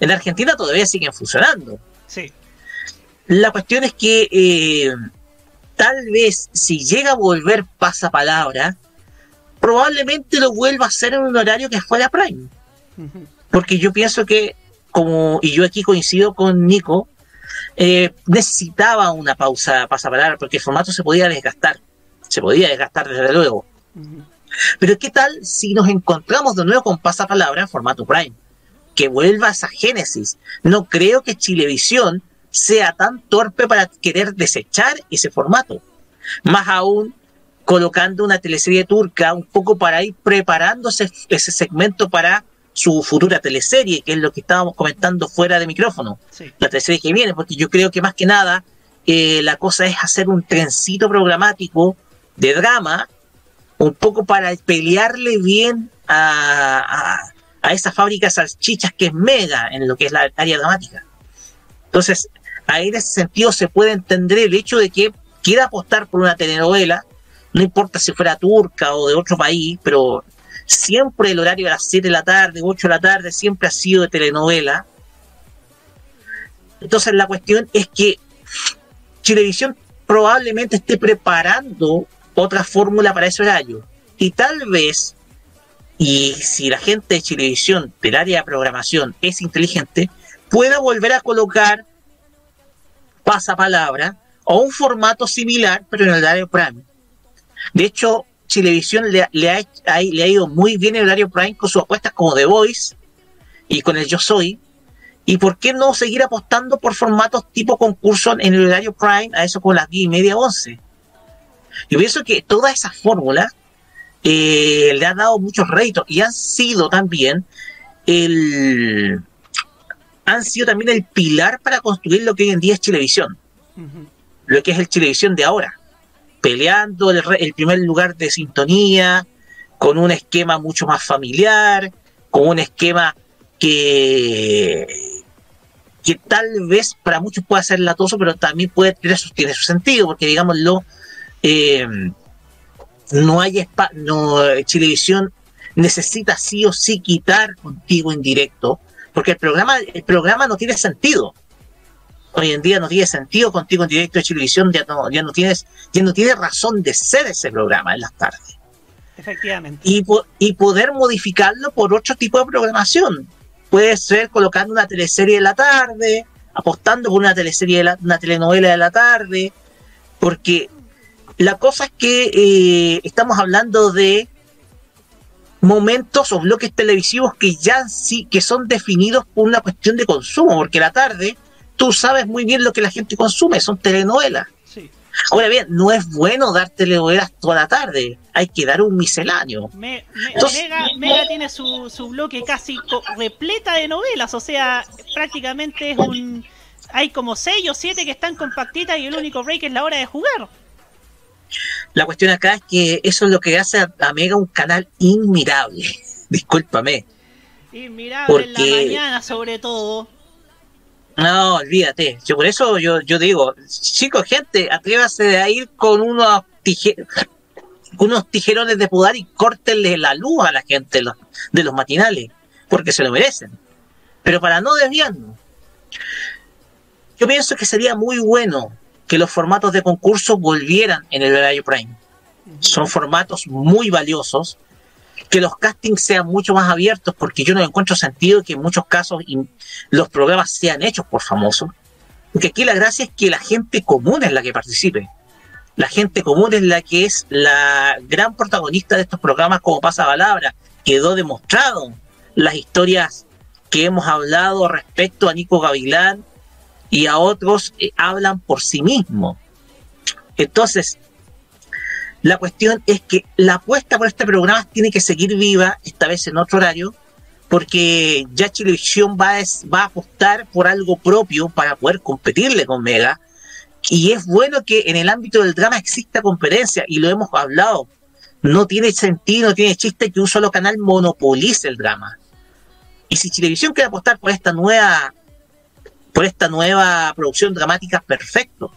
En Argentina todavía siguen funcionando. Sí. La cuestión es que eh, tal vez si llega a volver pasapalabra, probablemente lo vuelva a hacer en un horario que fuera prime. Porque yo pienso que, como, y yo aquí coincido con Nico, eh, necesitaba una pausa pasapalabra porque el formato se podía desgastar. Se podía desgastar desde luego. Pero ¿qué tal si nos encontramos de nuevo con pasapalabra en formato prime? Que vuelva esa génesis. No creo que Chilevisión sea tan torpe para querer desechar ese formato. Más aún colocando una teleserie turca un poco para ir preparando ese, ese segmento para su futura teleserie, que es lo que estábamos comentando fuera de micrófono. La teleserie que viene, porque yo creo que más que nada eh, la cosa es hacer un trencito programático de drama, un poco para pelearle bien a, a, a esa fábrica de salchichas que es mega en lo que es la área dramática. Entonces, ahí en ese sentido se puede entender el hecho de que quiera apostar por una telenovela, no importa si fuera turca o de otro país, pero siempre el horario a las 7 de la tarde, 8 de la tarde, siempre ha sido de telenovela. Entonces la cuestión es que Chilevisión probablemente esté preparando otra fórmula para ese horario. Y tal vez, y si la gente de Chilevisión del área de programación es inteligente, pueda volver a colocar pasapalabra o un formato similar, pero en el horario prime. De hecho, Chilevisión le, ha, le ha ido muy bien en el horario prime con sus apuestas como The Voice y con el Yo Soy. ¿Y por qué no seguir apostando por formatos tipo concurso en el horario prime a eso con las 10 y media 11? Yo pienso que toda esa fórmula eh, le ha dado muchos réditos y han sido también el han sido también el pilar para construir lo que hoy en día es Chilevisión, lo que es el Chilevisión de ahora, peleando el primer lugar de sintonía, con un esquema mucho más familiar, con un esquema que, que tal vez para muchos pueda ser latoso, pero también puede tener su, tiene su sentido, porque digámoslo, eh, no hay no, Chilevisión necesita sí o sí quitar contigo en directo, porque el programa, el programa no tiene sentido. Hoy en día no tiene sentido contigo en directo de Chilevisión, ya no, ya no tienes, ya no tiene razón de ser ese programa en las tardes. Efectivamente. Y, po- y poder modificarlo por otro tipo de programación. Puede ser colocando una teleserie de la tarde, apostando por una teleserie de la, una telenovela de la tarde, porque la cosa es que eh, estamos hablando de momentos o bloques televisivos que ya sí que son definidos por una cuestión de consumo, porque la tarde tú sabes muy bien lo que la gente consume, son telenovelas. Sí. Ahora bien, no es bueno dar telenovelas toda la tarde, hay que dar un misceláneo. Me- me- Entonces- Mega, Mega tiene su, su bloque casi repleta de novelas, o sea, prácticamente es un... Hay como 6 o 7 que están compactitas y el único break es la hora de jugar. La cuestión acá es que eso es lo que hace a, Mega un canal inmirable. Discúlpame. Inmirable en la Porque- mañana sobre todo. No, olvídate. Yo por eso yo, yo digo, chicos, gente, atrévase a ir con unos, tije- con unos tijerones de podar y córtenle la luz a la gente los, de los matinales, porque se lo merecen. Pero para no desviarnos, yo pienso que sería muy bueno que los formatos de concurso volvieran en el horario prime. Son formatos muy valiosos. Que los castings sean mucho más abiertos, porque yo no encuentro sentido que en muchos casos los programas sean hechos por famosos. Porque aquí la gracia es que la gente común es la que participe. La gente común es la que es la gran protagonista de estos programas como pasa palabra. Quedó demostrado las historias que hemos hablado respecto a Nico Gavilán y a otros eh, hablan por sí mismos. Entonces, la cuestión es que la apuesta por este programa tiene que seguir viva, esta vez en otro horario, porque ya Televisión va, va a apostar por algo propio para poder competirle con Mega. Y es bueno que en el ámbito del drama exista conferencia, y lo hemos hablado. No tiene sentido, no tiene chiste que un solo canal monopolice el drama. Y si Televisión quiere apostar por esta nueva, por esta nueva producción dramática, perfecto.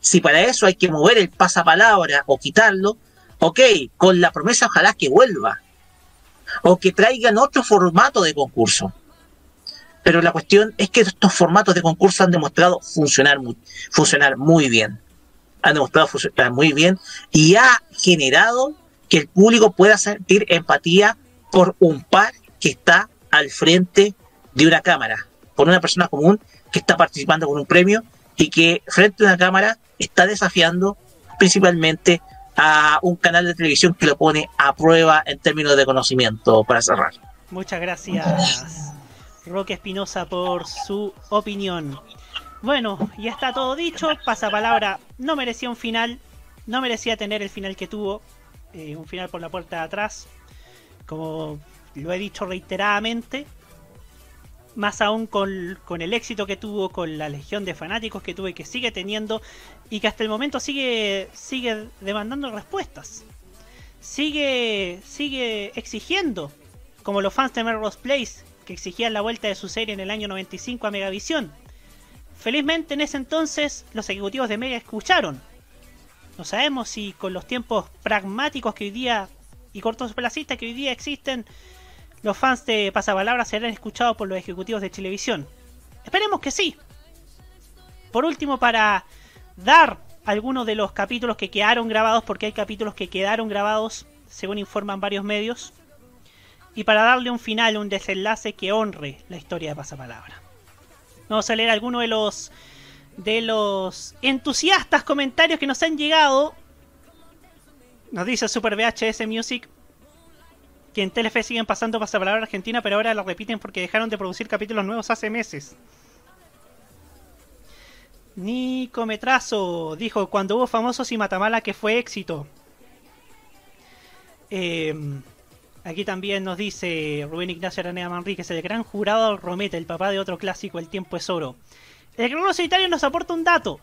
Si para eso hay que mover el pasapalabra o quitarlo, ok, con la promesa ojalá que vuelva. O que traigan otro formato de concurso. Pero la cuestión es que estos formatos de concurso han demostrado funcionar muy, funcionar muy bien. Han demostrado funcionar muy bien y ha generado que el público pueda sentir empatía por un par que está al frente de una cámara, por una persona común que está participando con un premio y que frente a una cámara está desafiando principalmente a un canal de televisión que lo pone a prueba en términos de conocimiento para cerrar. Muchas gracias, Roque Espinosa, por su opinión. Bueno, ya está todo dicho. Pasa palabra, no merecía un final, no merecía tener el final que tuvo, eh, un final por la puerta de atrás, como lo he dicho reiteradamente más aún con, el éxito que tuvo, con la legión de fanáticos que tuvo y que sigue teniendo y que hasta el momento sigue, sigue demandando respuestas. Sigue, sigue exigiendo, como los fans de Melrose Place, que exigían la vuelta de su serie en el año 95 a Megavisión. Felizmente en ese entonces los ejecutivos de Mega escucharon. No sabemos si con los tiempos pragmáticos que hoy día y cortos placistas que hoy día existen, los fans de Pasapalabra serán escuchados por los ejecutivos de televisión. Esperemos que sí. Por último, para dar algunos de los capítulos que quedaron grabados, porque hay capítulos que quedaron grabados, según informan varios medios, y para darle un final, un desenlace que honre la historia de Pasapalabra. Vamos a leer algunos de los de los entusiastas comentarios que nos han llegado. Nos dice Super VHS Music que en Telefe siguen pasando pasapalabra argentina, pero ahora lo repiten porque dejaron de producir capítulos nuevos hace meses. Nico Metrazo dijo, cuando hubo famosos y Matamala que fue éxito. Em, aquí también nos dice Rubén Ignacio Aranea Manríquez, el gran jurado Romete, el papá de otro clásico, El tiempo es oro. El Crono Solitario nos aporta un dato.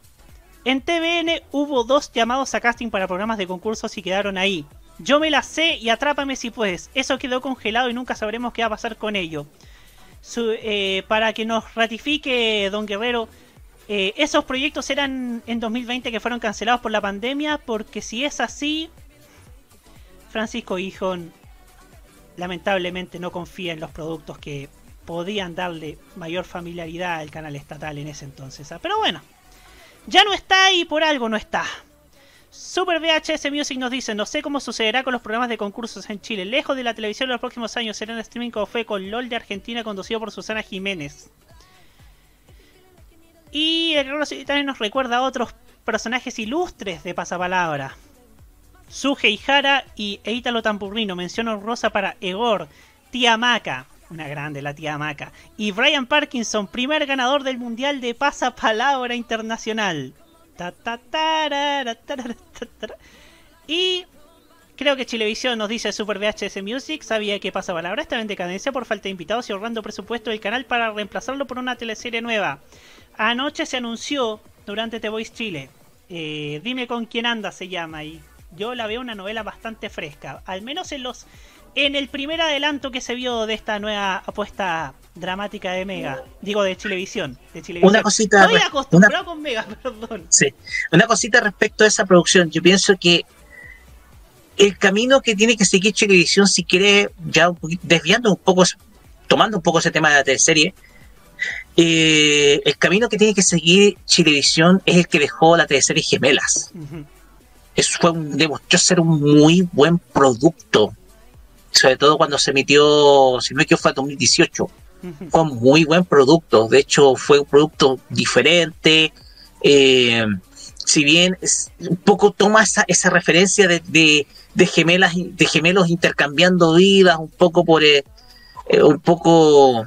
En TVN hubo dos llamados a casting para programas de concursos y quedaron ahí. Yo me la sé y atrápame si puedes. Eso quedó congelado y nunca sabremos qué va a pasar con ello. Eh, para que nos ratifique Don Guerrero, eh, esos proyectos eran en 2020 que fueron cancelados por la pandemia, porque si es así, Francisco Hijón lamentablemente no confía en los productos que podían darle mayor familiaridad al canal estatal en ese entonces. Pero bueno, ya no está y por algo no está. Super VHS Music nos dice, no sé cómo sucederá con los programas de concursos en Chile. Lejos de la televisión en los próximos años será en streaming como fue con LOL de Argentina conducido por Susana Jiménez. Y el también nos recuerda a otros personajes ilustres de Pasapalabra. Suge Ihara y Eitalo Tampurrino. Menciono rosa para Egor, Tía Maca, una grande la tía Maca. Y Brian Parkinson, primer ganador del Mundial de Pasapalabra Internacional y creo que Chilevisión nos dice Super VHS Music sabía que pasaba la hora estaba en decadencia por falta de invitados y ahorrando presupuesto del canal para reemplazarlo por una teleserie nueva. Anoche se anunció durante The Voice Chile. Eh, dime con quién anda se llama y yo la veo una novela bastante fresca, al menos en los en el primer adelanto que se vio de esta nueva apuesta dramática de Mega, digo de Chilevisión, de Una cosita, Estoy acostumbrado con Mega, perdón. Sí, una cosita respecto a esa producción, yo pienso que el camino que tiene que seguir Chilevisión si quiere ya un poquito, desviando un poco, tomando un poco ese tema de la teleserie, eh, el camino que tiene que seguir Chilevisión es el que dejó la teleserie Gemelas. Eso fue un, demostró ser un muy buen producto sobre todo cuando se emitió, si no es que fue 2018, fue un muy buen producto. De hecho, fue un producto diferente. eh, si bien es- un poco toma esa, esa referencia de, de, de gemelas de gemelos intercambiando vidas, un poco por eh, eh, un poco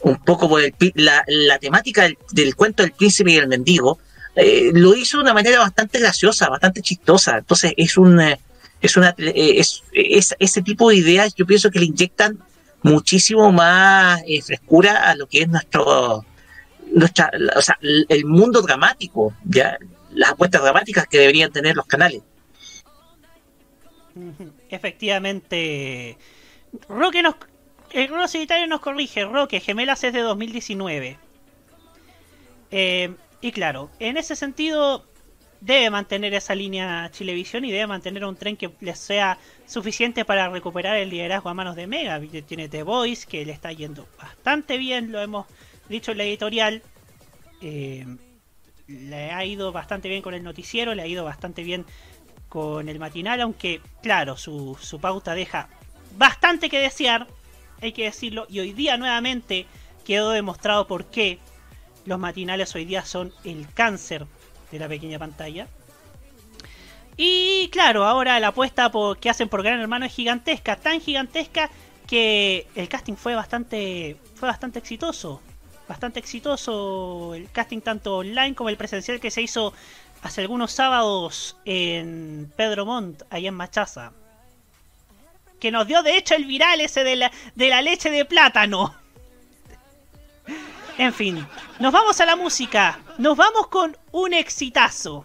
un poco por el la, la temática del, del cuento del príncipe y el mendigo, eh, lo hizo de una manera bastante graciosa, bastante chistosa. Entonces es un eh, es una eh, es, es- ese tipo de ideas yo pienso que le inyectan muchísimo más eh, frescura a lo que es nuestro nuestra o sea, el mundo dramático, ya las apuestas dramáticas que deberían tener los canales. Efectivamente. Roque nos. El Rono Solitario nos corrige. Roque, Gemelas es de 2019. Eh, y claro, en ese sentido. Debe mantener esa línea Chilevisión y debe mantener un tren que les sea suficiente para recuperar el liderazgo a manos de Mega. Tiene The Voice, que le está yendo bastante bien, lo hemos dicho en la editorial. Eh, le ha ido bastante bien con el noticiero, le ha ido bastante bien con el matinal, aunque claro, su, su pauta deja bastante que desear, hay que decirlo, y hoy día nuevamente quedó demostrado por qué los matinales hoy día son el cáncer de la pequeña pantalla. Y claro, ahora la apuesta por, que hacen por Gran Hermano es gigantesca, tan gigantesca que el casting fue bastante fue bastante exitoso, bastante exitoso el casting tanto online como el presencial que se hizo hace algunos sábados en Pedro Montt, allá en Machaza. Que nos dio de hecho el viral ese de la, de la leche de plátano. En fin, nos vamos a la música. Nos vamos con un exitazo.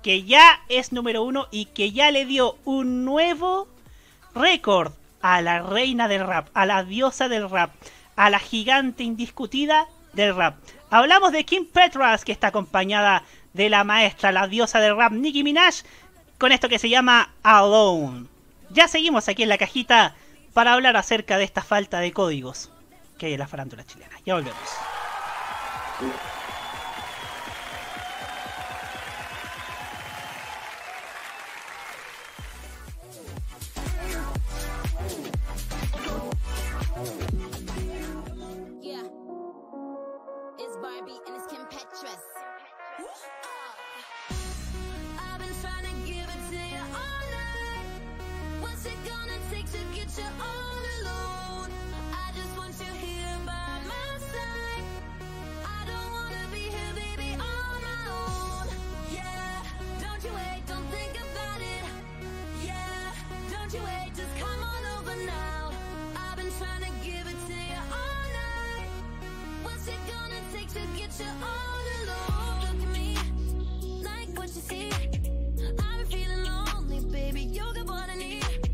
Que ya es número uno y que ya le dio un nuevo récord a la reina del rap, a la diosa del rap, a la gigante indiscutida del rap. Hablamos de Kim Petras, que está acompañada de la maestra, la diosa del rap, Nicki Minaj, con esto que se llama Alone. Ya seguimos aquí en la cajita para hablar acerca de esta falta de códigos que hay la farándula chilena. Ya volvemos. Like what you see. I've been feeling lonely, baby. You're the one I need.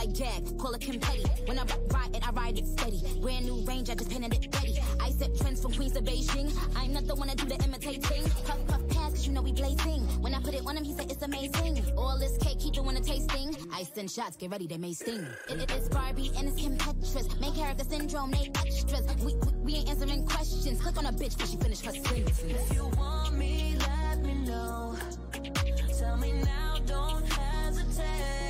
Like gag, call it Petty. When I ride it, I ride it steady. Brand new range, I just painted it ready. I set trends from Queens to Beijing. I'm not the one to do the imitating. Puff puff pass, cause you know we blazing. When I put it on him, he said it's amazing. All this cake, he doing a tasting. I send shots, get ready, they may sting. It, it is Barbie and it's Kim Petras. Main character syndrome, they extras. We, we, we ain't answering questions. Click on a bitch before she finish her sentence. If you want me, let me know. Tell me now, don't hesitate.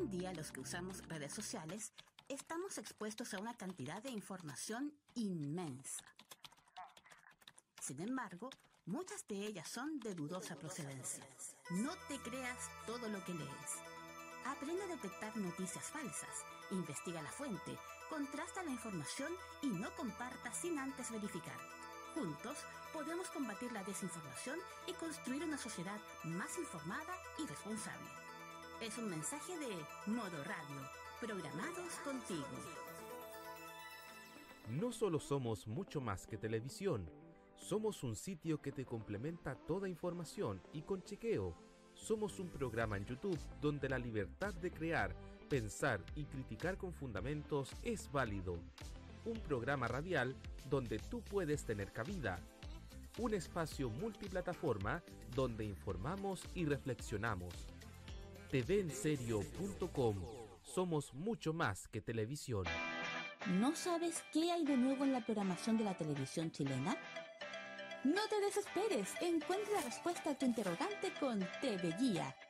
En día los que usamos redes sociales estamos expuestos a una cantidad de información inmensa. Sin embargo, muchas de ellas son de dudosa procedencia. No te creas todo lo que lees. Aprende a detectar noticias falsas, investiga la fuente, contrasta la información y no comparta sin antes verificar. Juntos podemos combatir la desinformación y construir una sociedad más informada y responsable. Es un mensaje de Modo Radio, programados contigo. No solo somos mucho más que televisión, somos un sitio que te complementa toda información y con chequeo. Somos un programa en YouTube donde la libertad de crear, pensar y criticar con fundamentos es válido. Un programa radial donde tú puedes tener cabida. Un espacio multiplataforma donde informamos y reflexionamos. TVenserio.com Somos mucho más que televisión. ¿No sabes qué hay de nuevo en la programación de la televisión chilena? No te desesperes, encuentra la respuesta a tu interrogante con TV Guía,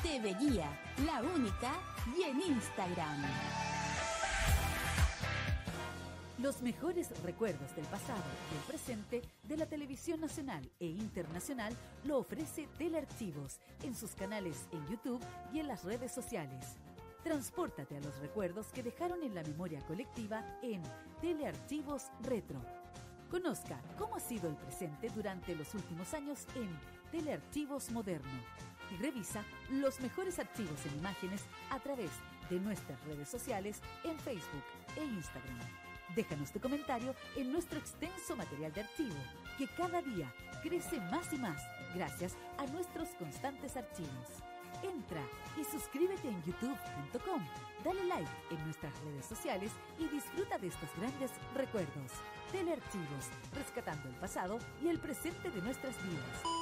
TV Guía, la única, y en Instagram. Los mejores recuerdos del pasado y el presente de la televisión nacional e internacional lo ofrece Telearchivos en sus canales en YouTube y en las redes sociales. Transpórtate a los recuerdos que dejaron en la memoria colectiva en Telearchivos Retro. Conozca cómo ha sido el presente durante los últimos años en Telearchivos Moderno y revisa los mejores archivos en imágenes a través de nuestras redes sociales en Facebook e Instagram. Déjanos tu comentario en nuestro extenso material de archivo, que cada día crece más y más gracias a nuestros constantes archivos. Entra y suscríbete en youtube.com, dale like en nuestras redes sociales y disfruta de estos grandes recuerdos. Telearchivos, rescatando el pasado y el presente de nuestras vidas.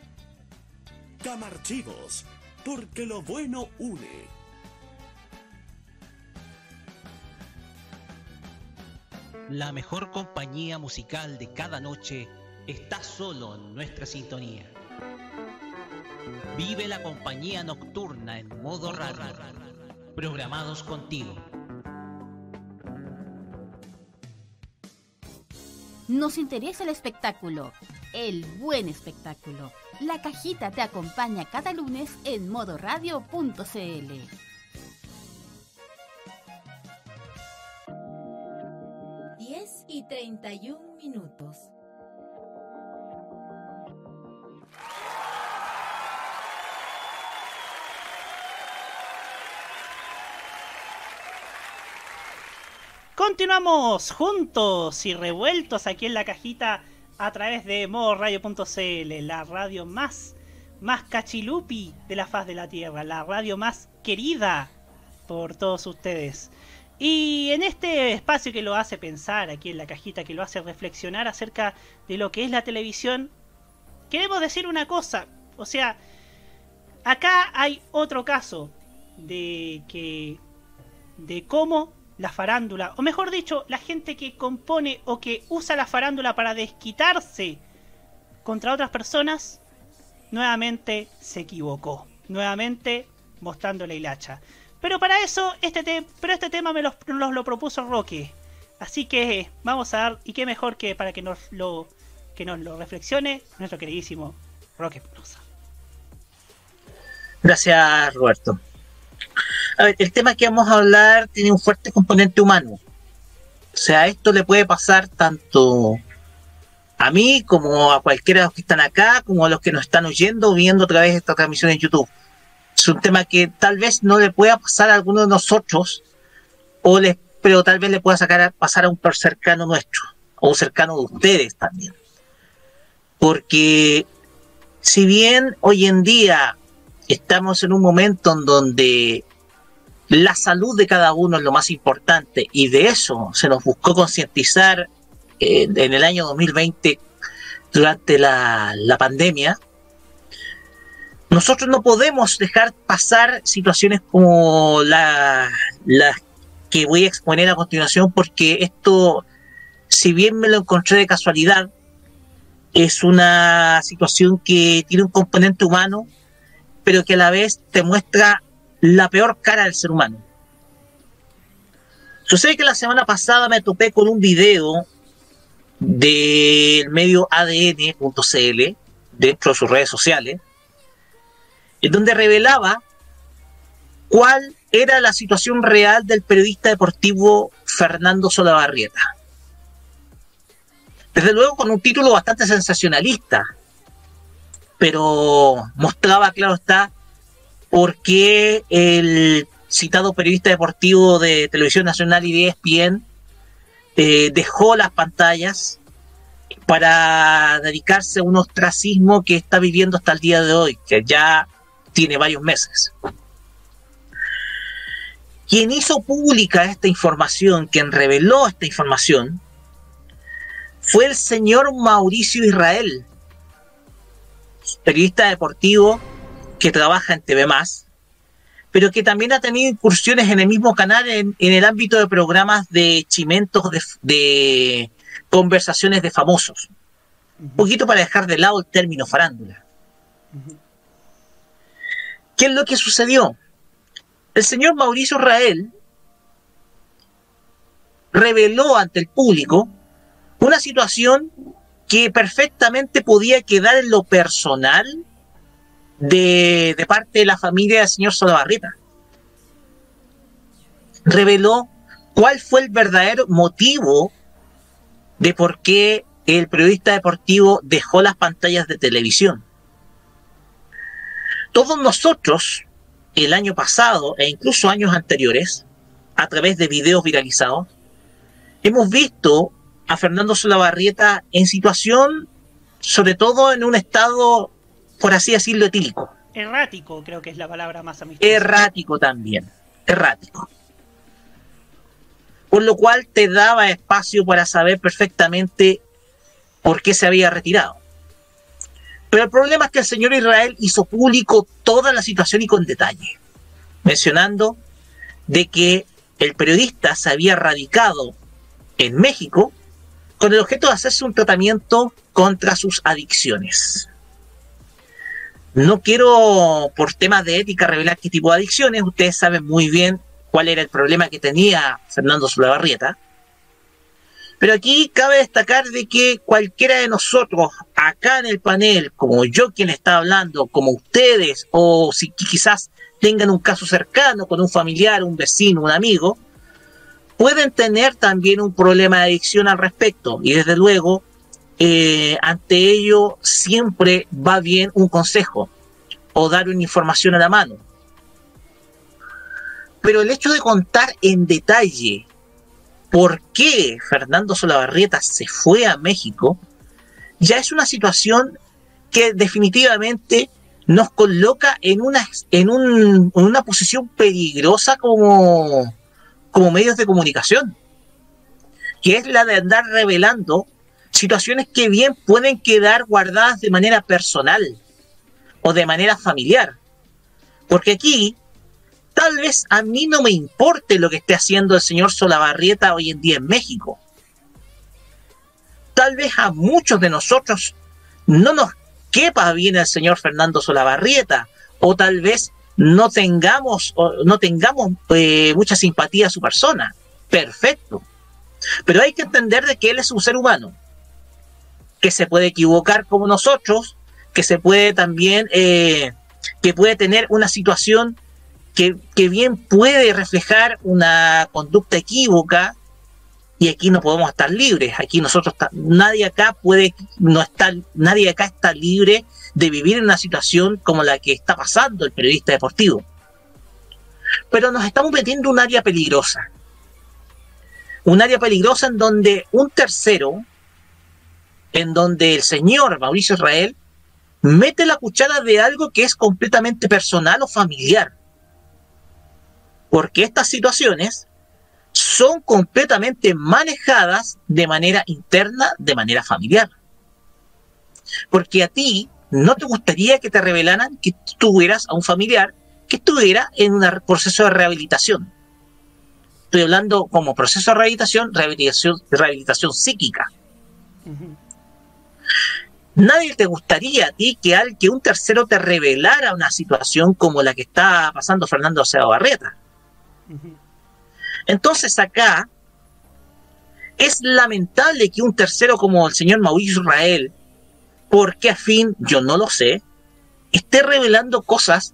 Camarchivos, porque lo bueno une. La mejor compañía musical de cada noche estás solo en nuestra sintonía. Vive la compañía nocturna en modo radio. Programados contigo. Nos interesa el espectáculo, el buen espectáculo. La cajita te acompaña cada lunes en modoradio.cl. 10 y 31 minutos. Continuamos juntos y revueltos aquí en la cajita a través de modoradio.cl, la radio más, más cachilupi de la faz de la tierra, la radio más querida por todos ustedes. Y en este espacio que lo hace pensar aquí en la cajita, que lo hace reflexionar acerca de lo que es la televisión, queremos decir una cosa, o sea, acá hay otro caso de que de cómo la farándula, o mejor dicho, la gente que compone o que usa la farándula para desquitarse contra otras personas, nuevamente se equivocó. Nuevamente mostrando la hilacha. Pero para eso, este, te pero este tema me lo, nos lo propuso Roque. Así que vamos a dar, y qué mejor que para que nos lo, que nos lo reflexione nuestro queridísimo Roque Penosa. Gracias, Roberto. A ver, el tema que vamos a hablar tiene un fuerte componente humano. O sea, esto le puede pasar tanto a mí como a cualquiera de los que están acá, como a los que nos están oyendo viendo a través de esta transmisión en YouTube. Es un tema que tal vez no le pueda pasar a alguno de nosotros, o les, pero tal vez le pueda sacar pasar a un cercano nuestro, o cercano de ustedes también. Porque si bien hoy en día estamos en un momento en donde la salud de cada uno es lo más importante y de eso se nos buscó concientizar en, en, el año 2020 durante la, la pandemia. Nosotros no podemos dejar pasar situaciones como las la que voy a exponer a continuación porque esto, si bien me lo encontré de casualidad, es una situación que tiene un componente humano, pero que a la vez te muestra la peor cara del ser humano. Sucede que la semana pasada me topé con un video del medio ADN.cl dentro de sus redes sociales, en donde revelaba cuál era la situación real del periodista deportivo Fernando Solabarrieta. Desde luego con un título bastante sensacionalista, pero mostraba, claro está, por qué el citado periodista deportivo de Televisión Nacional y de ESPN eh, dejó las pantallas para dedicarse a un ostracismo que está viviendo hasta el día de hoy, que ya tiene varios meses. Quien hizo pública esta información, quien reveló esta información, fue el señor Mauricio Israel, periodista deportivo que trabaja en TV pero que también ha tenido incursiones en el mismo canal en, en el ámbito de programas de chimentos de, de, conversaciones de famosos. Un poquito para dejar de lado el término farándula. Uh -huh. ¿Qué es lo que sucedió? El señor Mauricio Rael reveló ante el público una situación que perfectamente podía quedar en lo personal de, parte de la familia del señor Solabarrieta. Reveló cuál fue el verdadero motivo de por qué el periodista deportivo dejó las pantallas de televisión. Todos nosotros, el año pasado e incluso años anteriores, a través de videos viralizados, hemos visto a Fernando Solabarrieta en situación, sobre todo en un estado, por así decirlo, etílico. Errático, creo que es la palabra más amistosa. Errático también, errático. Por lo cual te daba espacio para saber perfectamente por qué se había retirado. Pero el problema es que el señor Israel hizo público toda la situación y con detalle, mencionando de que el periodista se había radicado en México con el objeto de hacerse un tratamiento contra sus adicciones. No quiero, por temas de ética, revelar qué tipo de adicciones. Ustedes saben muy bien cuál era el problema que tenía Fernando Solabarrieta. Pero aquí cabe destacar de que cualquiera de nosotros acá en el panel, como yo quien está hablando, como ustedes, o si quizás tengan un caso cercano con un familiar, un vecino, un amigo, pueden tener también un problema de adicción al respecto. Y desde luego, eh, ante ello siempre va bien un consejo o dar una información a la mano. Pero el hecho de contar en detalle por qué Fernando Solabarrieta se fue a México, ya es una situación que definitivamente nos coloca en una, en un, en una posición peligrosa como, como medios de comunicación, que es la de andar revelando situaciones que bien pueden quedar guardadas de manera personal o de manera familiar. Porque aquí tal vez a mí no me importe lo que esté haciendo el señor Solabarrieta hoy en día en México. Tal vez a muchos de nosotros no nos quepa bien el señor Fernando Solabarrieta, o tal vez no tengamos, no tengamos eh, mucha simpatía a su persona. Perfecto. Pero hay que entender de que él es un ser humano, que se puede equivocar como nosotros, que se puede también, eh, que puede tener una situación que, bien puede reflejar una conducta equívoca y aquí no podemos estar libres. Aquí nosotros, nadie acá puede, no estar, nadie acá está libre de vivir en una situación como la que está pasando el periodista deportivo. Pero nos estamos metiendo en un área peligrosa. Un área peligrosa en donde un tercero, en donde el señor Mauricio Israel mete la cuchara de algo que es completamente personal o familiar porque estas situaciones son completamente manejadas de manera interna, de manera familiar. Porque a ti no te gustaría que te revelaran que tuvieras a un familiar que estuviera en un proceso de rehabilitación. Estoy hablando como proceso de rehabilitación, rehabilitación, rehabilitación psíquica. Nadie te gustaría a ti que, al, que un tercero te revelara una situación como la que está pasando Fernando Seba Barreta. Entonces acá es lamentable que un tercero como el señor Mauricio Israel, porque a fin, yo no lo sé, esté revelando cosas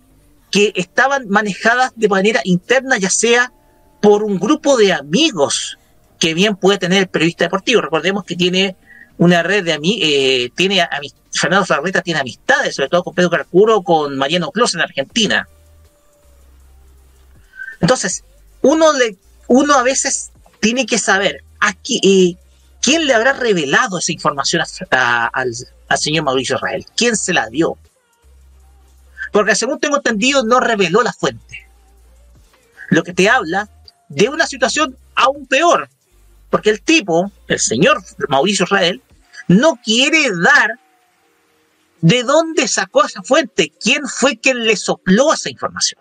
que estaban manejadas de manera interna, ya sea por un grupo de amigos que bien puede tener el periodista deportivo. Recordemos que tiene una red de amigos, eh, tiene Fernando Zarreta tiene amistades, sobre todo con Pedro Carcuro, con Mariano Clos en Argentina. Entonces, uno, le, uno a veces tiene que saber a eh, quién le habrá revelado esa información al, señor Mauricio Israel, quién se la dio. Porque según tengo entendido, no reveló la fuente. Lo que te habla de una situación aún peor. Porque el tipo, el señor Mauricio Israel, no quiere dar de dónde sacó esa fuente, quién fue quien le sopló esa información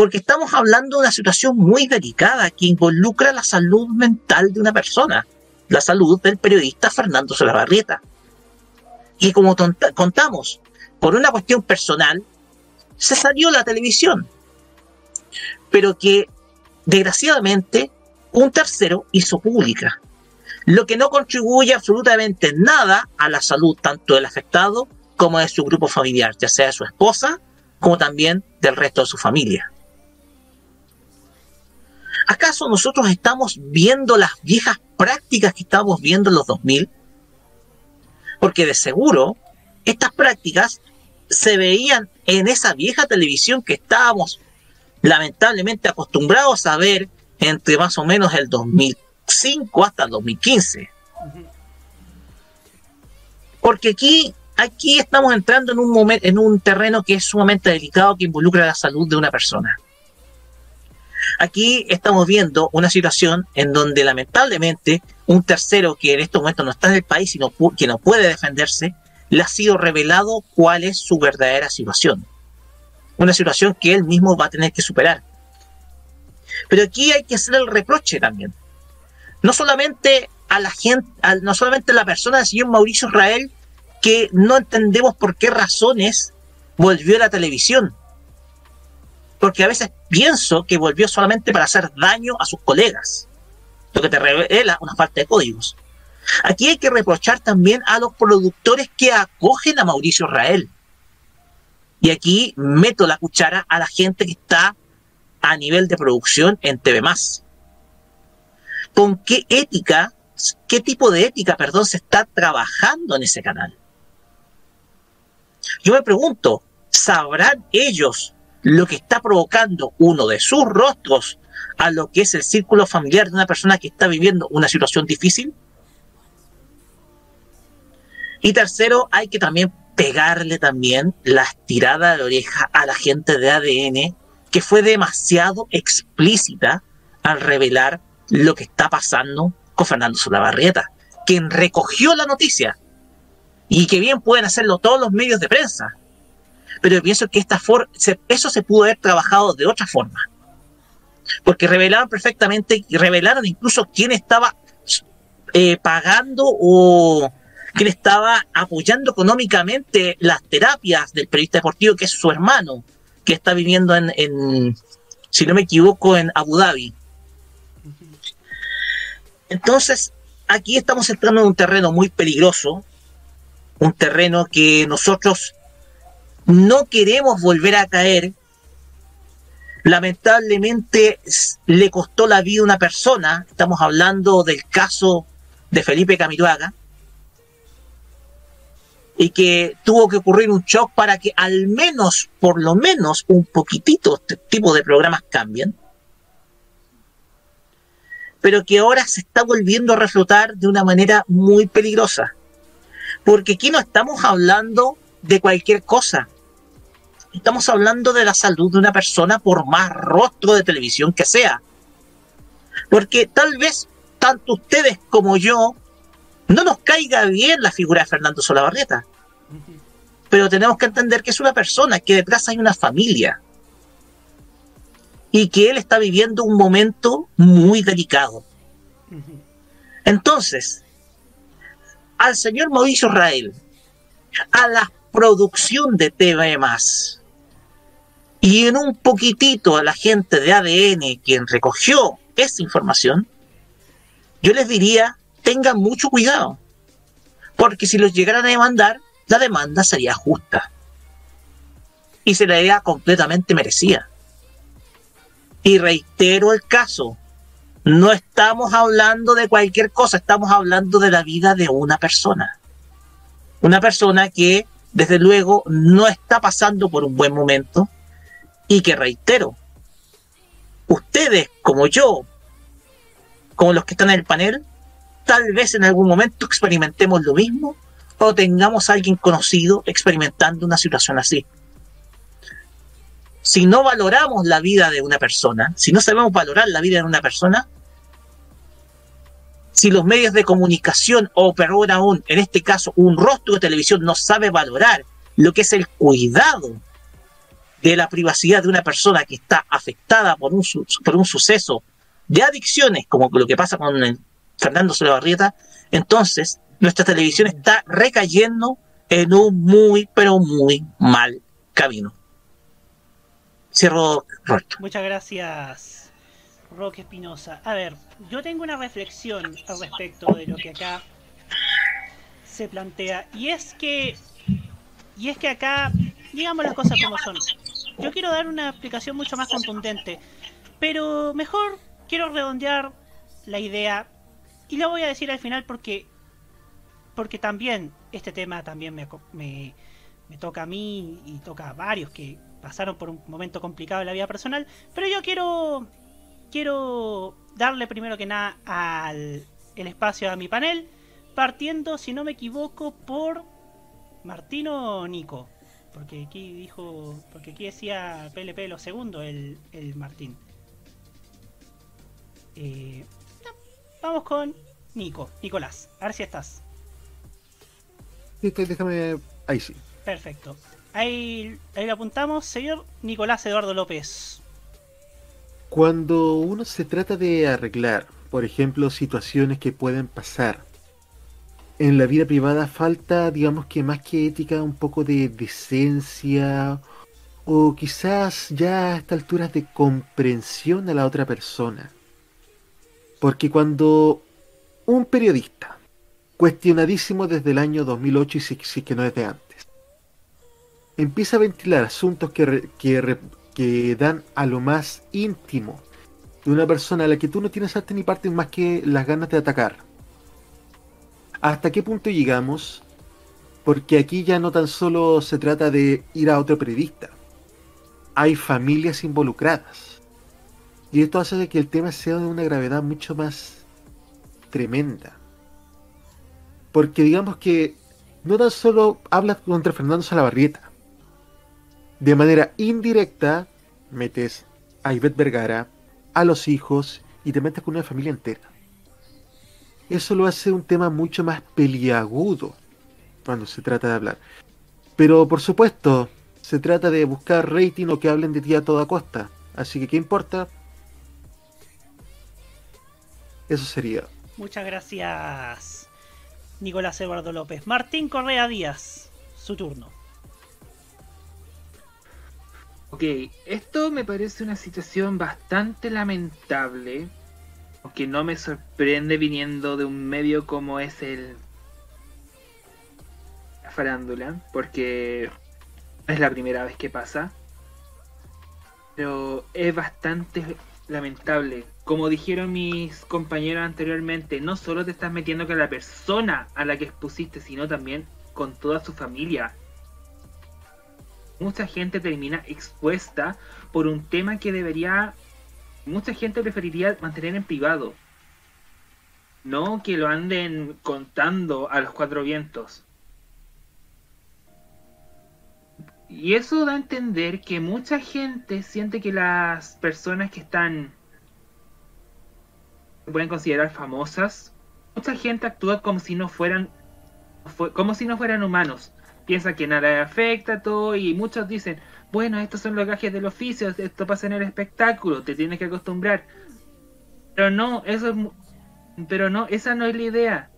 porque estamos hablando de una situación muy delicada que involucra la salud mental de una persona, la salud del periodista Fernando Solabarrieta. Y como contamos, por una cuestión personal, se salió la televisión, pero que desgraciadamente un tercero hizo pública, lo que no contribuye absolutamente nada a la salud tanto del afectado como de su grupo familiar, ya sea de su esposa como también del resto de su familia. ¿Acaso nosotros estamos viendo las viejas prácticas que estábamos viendo en los 2000? Porque de seguro estas prácticas se veían en esa vieja televisión que estábamos lamentablemente acostumbrados a ver entre más o menos el 2005 hasta el 2015. Porque aquí, aquí estamos entrando en un momento, en un terreno que es sumamente delicado que involucra la salud de una persona. Aquí estamos viendo una situación en donde lamentablemente un tercero que en estos momentos no está en el país y no, que no puede defenderse, le ha sido revelado cuál es su verdadera situación. Una situación que él mismo va a tener que superar. Pero aquí hay que hacer el reproche también. No solamente a la gente, a- no solamente a la persona del señor Mauricio Israel, que no entendemos por qué razones volvió a la televisión. Porque a veces pienso que volvió solamente para hacer daño a sus colegas, lo que te revela una falta de códigos. Aquí hay que reprochar también a los productores que acogen a Mauricio Israel. Y aquí meto la cuchara a la gente que está a nivel de producción en TV ¿Con qué ética, qué tipo de ética, perdón, se está trabajando en ese canal? Yo me pregunto, ¿sabrán ellos lo que está provocando uno de sus rostros a lo que es el círculo familiar de una persona que está viviendo una situación difícil? Y tercero, hay que también pegarle también la estirada de oreja a la gente de ADN que fue demasiado explícita al revelar lo que está pasando con Fernando Solabarrieta, quien recogió la noticia y que bien pueden hacerlo todos los medios de prensa. Pero pienso que esta for eso se pudo haber trabajado de otra forma. Porque revelaron perfectamente, y revelaron incluso quién estaba eh, pagando o quién estaba apoyando económicamente las terapias del periodista deportivo, que es su hermano, que está viviendo en, en, si no me equivoco, en Abu Dhabi. Entonces, aquí estamos entrando en un terreno muy peligroso, un terreno que nosotros no queremos volver a caer. Lamentablemente le costó la vida a una persona, estamos hablando del caso de Felipe Camiroaga, y que tuvo que ocurrir un shock para que al menos, por lo menos, un poquitito este tipo de programas cambien, pero que ahora se está volviendo a reflotar de una manera muy peligrosa. Porque aquí no estamos hablando de cualquier cosa. Estamos hablando de la salud de una persona por más rostro de televisión que sea. Porque tal vez tanto ustedes como yo no nos caiga bien la figura de Fernando Solabarrieta. Pero tenemos que entender que es una persona, que detrás hay una familia. Y que él está viviendo un momento muy delicado. Entonces, al señor Mauricio Israel, a la producción de TV más, y en un poquitito a la gente de ADN quien recogió esta información, yo les diría, tengan mucho cuidado, porque si los llegaran a demandar, la demanda sería justa y se la haría completamente merecida. Y reitero el caso, no estamos hablando de cualquier cosa, estamos hablando de la vida de una persona. Una persona que, desde luego, no está pasando por un buen momento y que, reitero, ustedes como yo, como los que están en el panel, tal vez en algún momento experimentemos lo mismo o tengamos a alguien conocido experimentando una situación así. Si no valoramos la vida de una persona, si no sabemos valorar la vida de una persona, si los medios de comunicación o peor aún, en este caso, un rostro de televisión no sabe valorar lo que es el cuidado de la privacidad de una persona que está afectada por un, por un suceso de adicciones, como lo que pasa con el Fernando Solabarrieta, entonces nuestra televisión está recayendo en un muy, pero muy mal camino. Cierro. Muchas gracias, Roque Espinosa. A ver, yo tengo una reflexión al respecto de lo que acá se plantea. Y es que. Y es que acá, digamos las cosas como son. Yo quiero dar una explicación mucho más contundente. Pero mejor quiero redondear la idea. Y lo voy a decir al final porque. Porque también este tema también me, me, me toca a mí y toca a varios que pasaron por un momento complicado en la vida personal. Pero yo quiero quiero darle primero que nada al el espacio a mi panel, partiendo, si no me equivoco, por Martino Nico. Porque aquí dijo. Porque aquí decía PLP lo segundo, el, el Martín. Eh, no, vamos con Nico, Nicolás. A ver si estás. Sí, que Déjame. Ahí sí. Perfecto. Ahí, ahí lo apuntamos, señor Nicolás Eduardo López. Cuando uno se trata de arreglar por ejemplo, situaciones que pueden pasar. En la vida privada falta, digamos que más que ética, un poco de decencia o quizás ya a esta altura de comprensión a la otra persona. Porque cuando un periodista, cuestionadísimo desde el año 2008 y si, si que no es de antes, empieza a ventilar asuntos que, que, dan a lo más íntimo de una persona a la que tú no tienes arte ni parte más que las ganas de atacar. ¿Hasta qué punto llegamos? Porque aquí ya no tan solo se trata de ir a otro periodista. Hay familias involucradas. Y esto hace que el tema sea de una gravedad mucho más tremenda. Porque digamos que no tan solo hablas contra Fernando Salabarrieta. De manera indirecta metes a Ivette Vergara, a los hijos y te metes con una familia entera. Eso lo hace un tema mucho más peliagudo cuando se trata de hablar. Pero por supuesto, se trata de buscar rating o que hablen de ti a toda costa. Así que, ¿qué importa? Eso sería. Muchas gracias, Nicolás Eduardo López. Martín Correa Díaz, su turno. Ok, esto me parece una situación bastante lamentable, aunque no me sorprende viniendo de un medio como es el la farándula, porque es la primera vez que pasa. Pero es bastante lamentable. Como dijeron mis compañeros anteriormente, no solo te estás metiendo con la persona a la que expusiste, sino también con toda su familia mucha gente termina expuesta por un tema que debería mucha gente preferiría mantener en privado no que lo anden contando a los cuatro vientos. Y eso da a entender que mucha gente siente que las personas que están se pueden considerar famosas mucha gente actúa como si no fueran fue- como si no fueran humanos piensa que nada le afecta todo y muchos dicen, bueno, estos son los gajes del oficio, esto pasa en el espectáculo, te tienes que acostumbrar. Pero no, eso es pero no, esa no es la idea.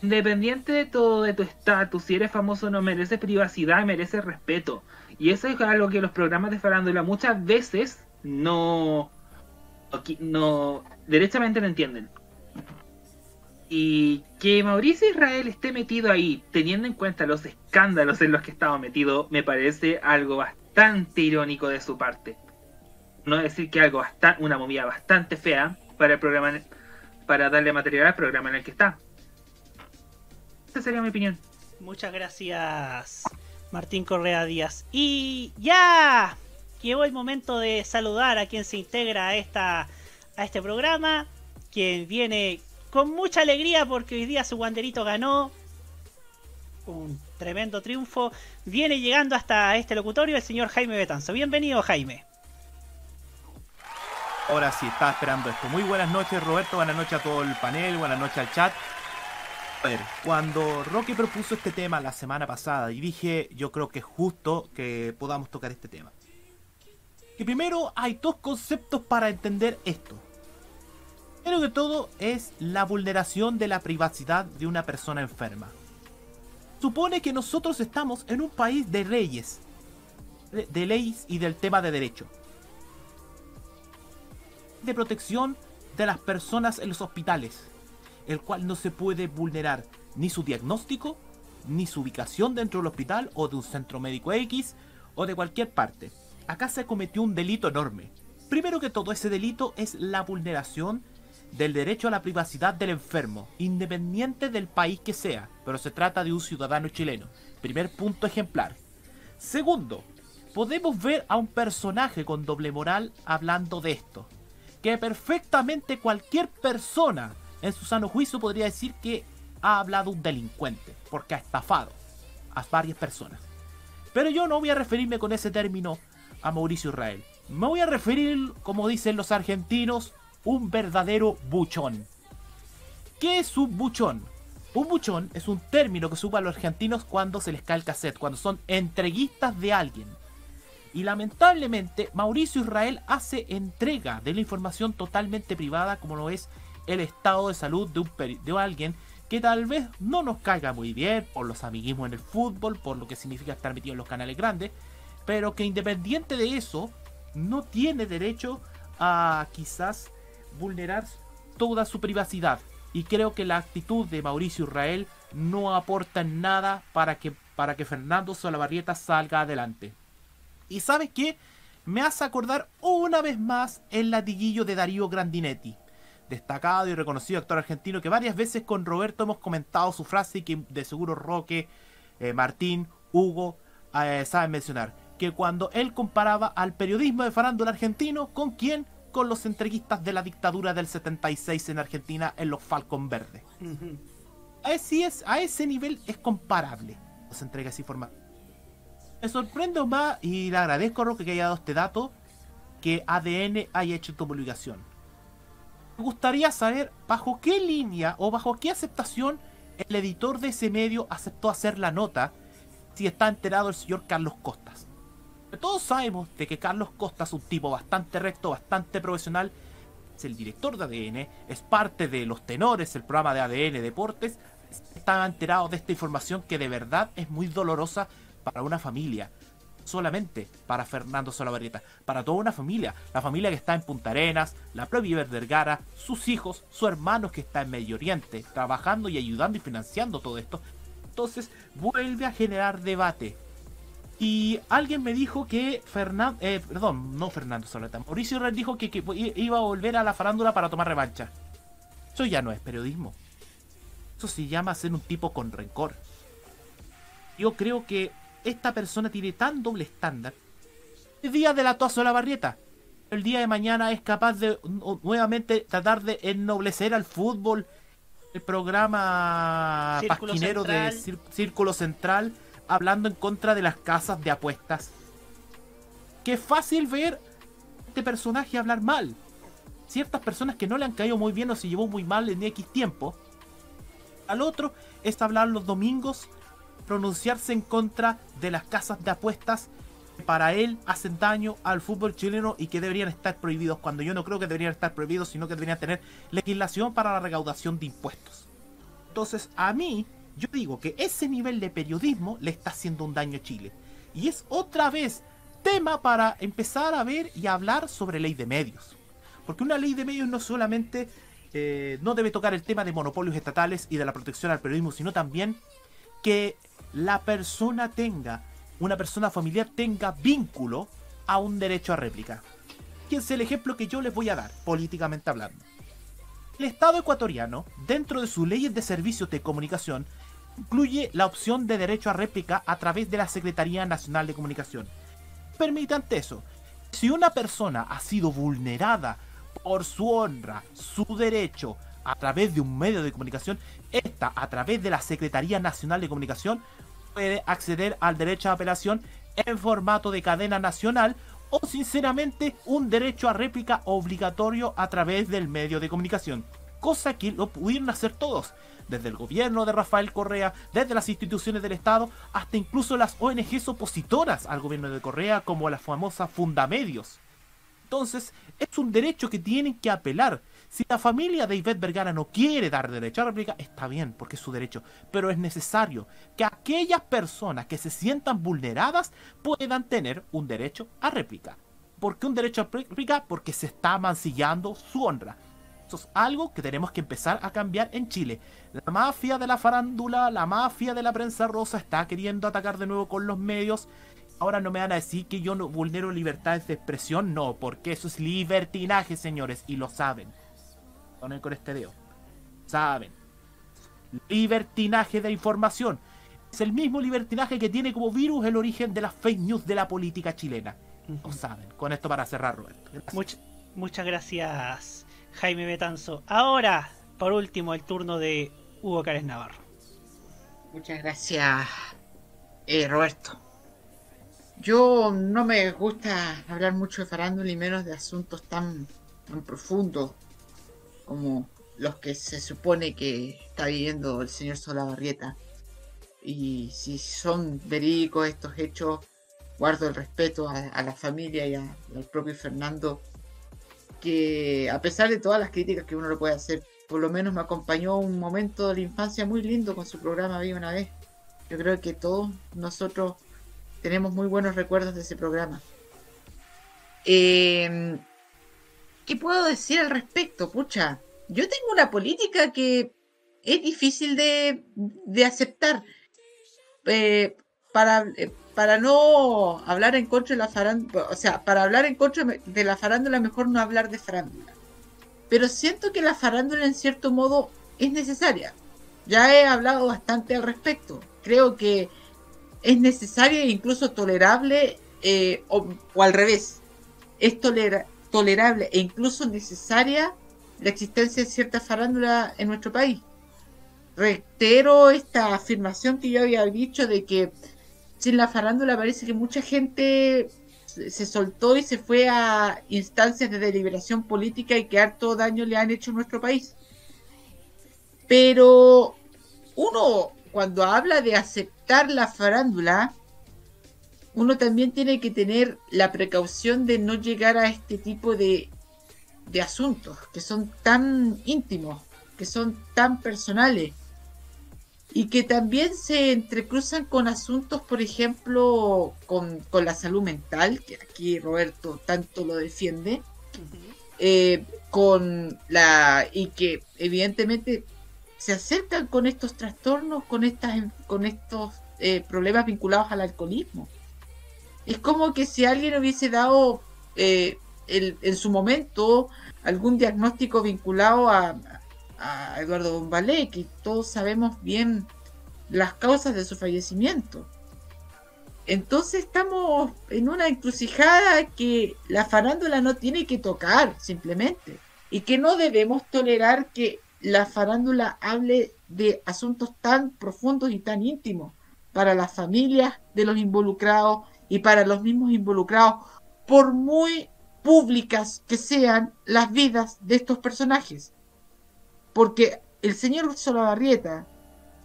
Independiente de todo, de tu estatus, si eres famoso o no, mereces privacidad, mereces respeto. Y eso es algo que los programas de farándula muchas veces no, no, derechamente no entienden. Y que Mauricio Israel esté metido ahí, teniendo en cuenta los escándalos en los que estaba metido, me parece algo bastante irónico de su parte. No decir que algo bastante, una movida bastante fea para el programa, para darle material al programa en el que está. Esa sería mi opinión. Muchas gracias, Martín Correa Díaz. Y ya llegó el momento de saludar a quien se integra a, esta, a este programa, quien viene con mucha alegría porque hoy día su guanderito ganó un tremendo triunfo. Viene llegando hasta este locutorio el señor Jaime Betanzo. Bienvenido, Jaime. Ahora sí, estaba esperando esto. Muy buenas noches, Roberto. Buenas noches a todo el panel. Buenas noches al chat. A ver, cuando Rocky propuso este tema la semana pasada y dije, yo creo que es justo que podamos tocar este tema. Que primero hay dos conceptos para entender esto. Primero que todo es la vulneración de la privacidad de una persona enferma. Supone que nosotros estamos en un país de leyes, de, de leyes y del tema de derecho de protección de las personas en los hospitales, el cual no se puede vulnerar ni su diagnóstico, ni su ubicación dentro del hospital o de un centro médico X o de cualquier parte. Acá se cometió un delito enorme. Primero que todo, ese delito es la vulneración del derecho a la privacidad del enfermo, independiente del país que sea, pero se trata de un ciudadano chileno. Primer punto ejemplar. Segundo, podemos ver a un personaje con doble moral hablando de esto que perfectamente cualquier persona en su sano juicio podría decir que ha hablado un delincuente, porque ha estafado a varias personas. Pero yo no voy a referirme con ese término a Mauricio Israel. Me voy a referir, como dicen los argentinos, un verdadero buchón. ¿Qué es un buchón? Un buchón es un término que suban los argentinos cuando se les cae el cassette, cuando son entreguistas de alguien. Y lamentablemente Mauricio Israel hace entrega de la información totalmente privada como lo es el estado de salud de, un de alguien que tal vez no nos caiga muy bien por los amiguismos en el fútbol, por lo que significa estar metido en los canales grandes, pero que independiente de eso, no tiene derecho a quizás vulnerar toda su privacidad. Y creo que la actitud de Mauricio Israel no aporta nada para que, para que Fernando Solabarrieta salga adelante. ¿Y sabes qué? Me hace acordar una vez más el latiguillo de Darío Grandinetti. Destacado y reconocido actor argentino que varias veces con Roberto hemos comentado su frase y que de seguro Roque, eh, Martín, Hugo eh, saben mencionar. Que cuando él comparaba al periodismo de farándula argentino con quién? Con los entreguistas de la dictadura del 76 en Argentina en los Falcon Verdes. A ese, es, a ese nivel es comparable las entregas y formatos. Me sorprende más y le agradezco a Roque que haya dado este dato que ADN haya hecho esta publicación. Me gustaría saber bajo qué línea o bajo qué aceptación el editor de ese medio aceptó hacer la nota si está enterado el señor Carlos Costas. Todos sabemos de que Carlos Costas es un tipo bastante recto, bastante profesional, es el director de ADN, es parte de Los Tenores, el programa de ADN Deportes, estaba enterado de esta información que de verdad es muy dolorosa para una familia. Solamente para Fernando Solabarrieta, para toda una familia. La familia que está en Punta Arenas, la propia Iber Vergara, sus hijos, su hermano que está en Medio Oriente, trabajando y ayudando y financiando todo esto. Entonces vuelve a generar debate. Y alguien me dijo que Fernando, eh, perdón, no Fernando Solabarrieta, Mauricio Herrera dijo que, que iba a volver a la farándula para tomar revancha. Eso ya no es periodismo. Eso se llama ser un tipo con rencor. Yo creo que esta persona tiene tan doble estándar. El día de la toa la barrieta. El día de mañana es capaz de nu- nuevamente tratar de ennoblecer al fútbol. El programa Círculo pasquinero de Central. Círculo Central hablando en contra de las casas de apuestas. Qué fácil ver este personaje hablar mal. Ciertas personas que no le han caído muy bien o se llevó muy mal en X tiempo. Al otro es hablar los domingos, pronunciarse en contra de las casas de apuestas que para él hacen daño al fútbol chileno y que deberían estar prohibidos, cuando yo no creo que deberían estar prohibidos, sino que deberían tener legislación para la recaudación de impuestos. Entonces, a mí, yo digo que ese nivel de periodismo le está haciendo un daño a Chile. Y es otra vez tema para empezar a ver y hablar sobre ley de medios. Porque una ley de medios no solamente eh, no debe tocar el tema de monopolios estatales y de la protección al periodismo, sino también que la persona tenga, una persona familiar tenga vínculo a un derecho a réplica. Fíjense el ejemplo que yo les voy a dar, políticamente hablando. El Estado ecuatoriano, dentro de sus leyes de servicios de comunicación, incluye la opción de derecho a réplica a través de la Secretaría Nacional de Comunicación. Permitante eso, si una persona ha sido vulnerada por su honra, su derecho, a través de un medio de comunicación, esta, a través de la Secretaría Nacional de Comunicación, puede acceder al derecho a apelación en formato de cadena nacional o sinceramente un derecho a réplica obligatorio a través del medio de comunicación. Cosa que lo pudieron hacer todos, desde el gobierno de Rafael Correa, desde las instituciones del Estado, hasta incluso las ONGs opositoras al gobierno de Correa, como la famosa Fundamedios. Entonces, es un derecho que tienen que apelar. Si la familia de Ivette Vergara no quiere dar derecho a réplica, está bien, porque es su derecho. Pero es necesario que aquellas personas que se sientan vulneradas puedan tener un derecho a réplica. ¿Por qué un derecho a réplica? Porque se está mancillando su honra. Eso es algo que tenemos que empezar a cambiar en Chile. La mafia de la farándula, la mafia de la prensa rosa está queriendo atacar de nuevo con los medios. Ahora no me van a decir que yo no vulnero libertades de expresión, no, porque eso es libertinaje, señores, y lo saben. Ponen con este dedo. Saben. Libertinaje de información. Es el mismo libertinaje que tiene como virus el origen de las fake news de la política chilena. Lo saben. Con esto para cerrar, Roberto. Much- muchas gracias, Jaime Betanzo. Ahora, por último, el turno de Hugo Cárez Navarro. Muchas gracias, eh, Roberto. Yo no me gusta hablar mucho de farándula y menos de asuntos tan, tan profundos como los que se supone que está viviendo el señor Solabarrieta. Y si son verídicos estos hechos, guardo el respeto a, la familia y al propio Fernando, que a pesar de todas las críticas que uno le puede hacer por lo menos me acompañó un momento de la infancia muy lindo con su programa Viva una vez. Yo creo que todos nosotros tenemos muy buenos recuerdos de ese programa. Eh, ¿Qué puedo decir al respecto? Pucha, yo tengo una política que es difícil de, de aceptar. Eh, para, eh, para no hablar en contra de la farándula, o sea, para hablar en contra de la farándula, mejor no hablar de farándula. Pero siento que la farándula en cierto modo es necesaria. Ya he hablado bastante al respecto. Creo que es necesaria e incluso tolerable, eh, o, al revés, es tolera tolerable e incluso necesaria la existencia de cierta farándula en nuestro país. Reitero esta afirmación que yo había dicho de que sin la farándula parece que mucha gente se soltó y se fue a instancias de deliberación política y que harto daño le han hecho a nuestro país. Pero uno, cuando habla de aceptar la farándula, uno también tiene que tener la precaución de no llegar a este tipo de, de asuntos que son tan íntimos, que son tan personales y que también se entrecruzan con asuntos, por ejemplo, con, con la salud mental, que aquí Roberto tanto lo defiende, eh, con la y que evidentemente se acercan con estos trastornos, con estas con estos eh, problemas vinculados al alcoholismo. Es como que si alguien hubiese dado eh, el, en su momento algún diagnóstico vinculado a, a Eduardo Bombalé, que todos sabemos bien las causas de su fallecimiento. Entonces estamos en una encrucijada que la farándula no tiene que tocar simplemente y que no debemos tolerar que la farándula hable de asuntos tan profundos y tan íntimos para las familias de los involucrados y para los mismos involucrados, por muy públicas que sean las vidas de estos personajes. Porque el señor Solabarrieta,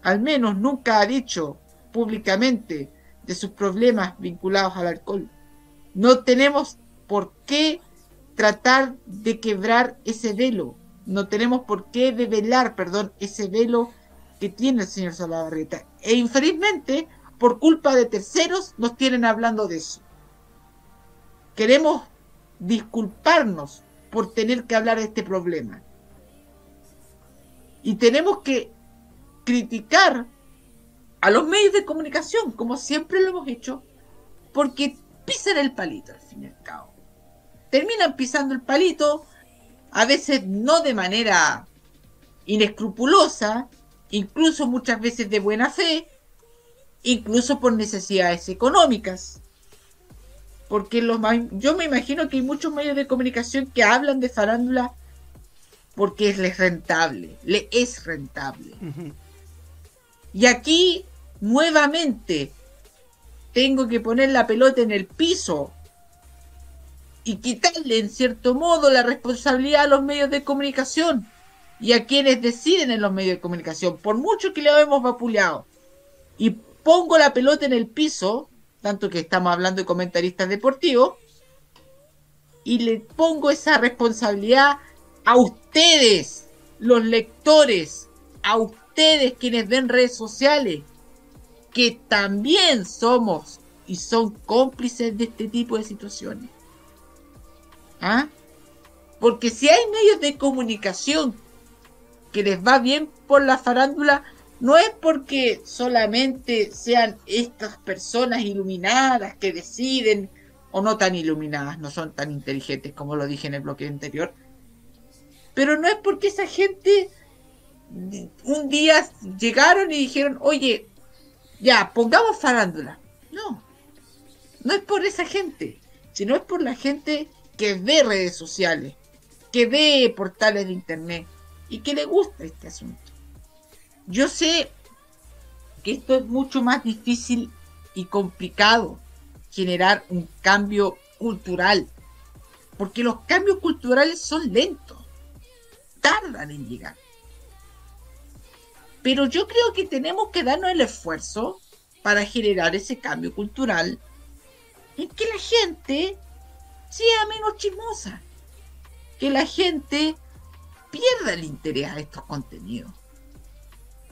al menos nunca ha dicho públicamente de sus problemas vinculados al alcohol. No tenemos por qué tratar de quebrar ese velo. No tenemos por qué develar, perdón, ese velo que tiene el señor Solabarrieta. E infelizmente, por culpa de terceros, nos tienen hablando de eso. Queremos disculparnos por tener que hablar de este problema. Y tenemos que criticar a los medios de comunicación, como siempre lo hemos hecho, porque pisan el palito al fin y al cabo. Terminan pisando el palito, a veces no de manera inescrupulosa, incluso muchas veces de buena fe, incluso por necesidades económicas. Porque los, yo me imagino que hay muchos medios de comunicación que hablan de farándula porque es rentable, le es rentable. Y aquí, nuevamente, tengo que poner la pelota en el piso y quitarle, en cierto modo, la responsabilidad a los medios de comunicación y a quienes deciden en los medios de comunicación, por mucho que le hemos vapuleado. Y pongo la pelota en el piso, tanto que estamos hablando de comentaristas deportivos, y le pongo esa responsabilidad a ustedes, los lectores, a ustedes quienes ven redes sociales, que también somos y son cómplices de este tipo de situaciones. ¿Ah? Porque si hay medios de comunicación que les va bien por la farándula, no es porque solamente sean estas personas iluminadas que deciden o no tan iluminadas, no son tan inteligentes como lo dije en el bloque anterior, pero no es porque esa gente un día llegaron y dijeron, oye, ya, pongamos farándula. No, no es por esa gente, sino es por la gente que ve redes sociales, que ve portales de internet y que le gusta este asunto. Yo sé que esto es mucho más difícil y complicado generar un cambio cultural, porque los cambios culturales son lentos, tardan en llegar. Pero yo creo que tenemos que darnos el esfuerzo para generar ese cambio cultural en que la gente sea menos chismosa, que la gente pierda el interés a estos contenidos.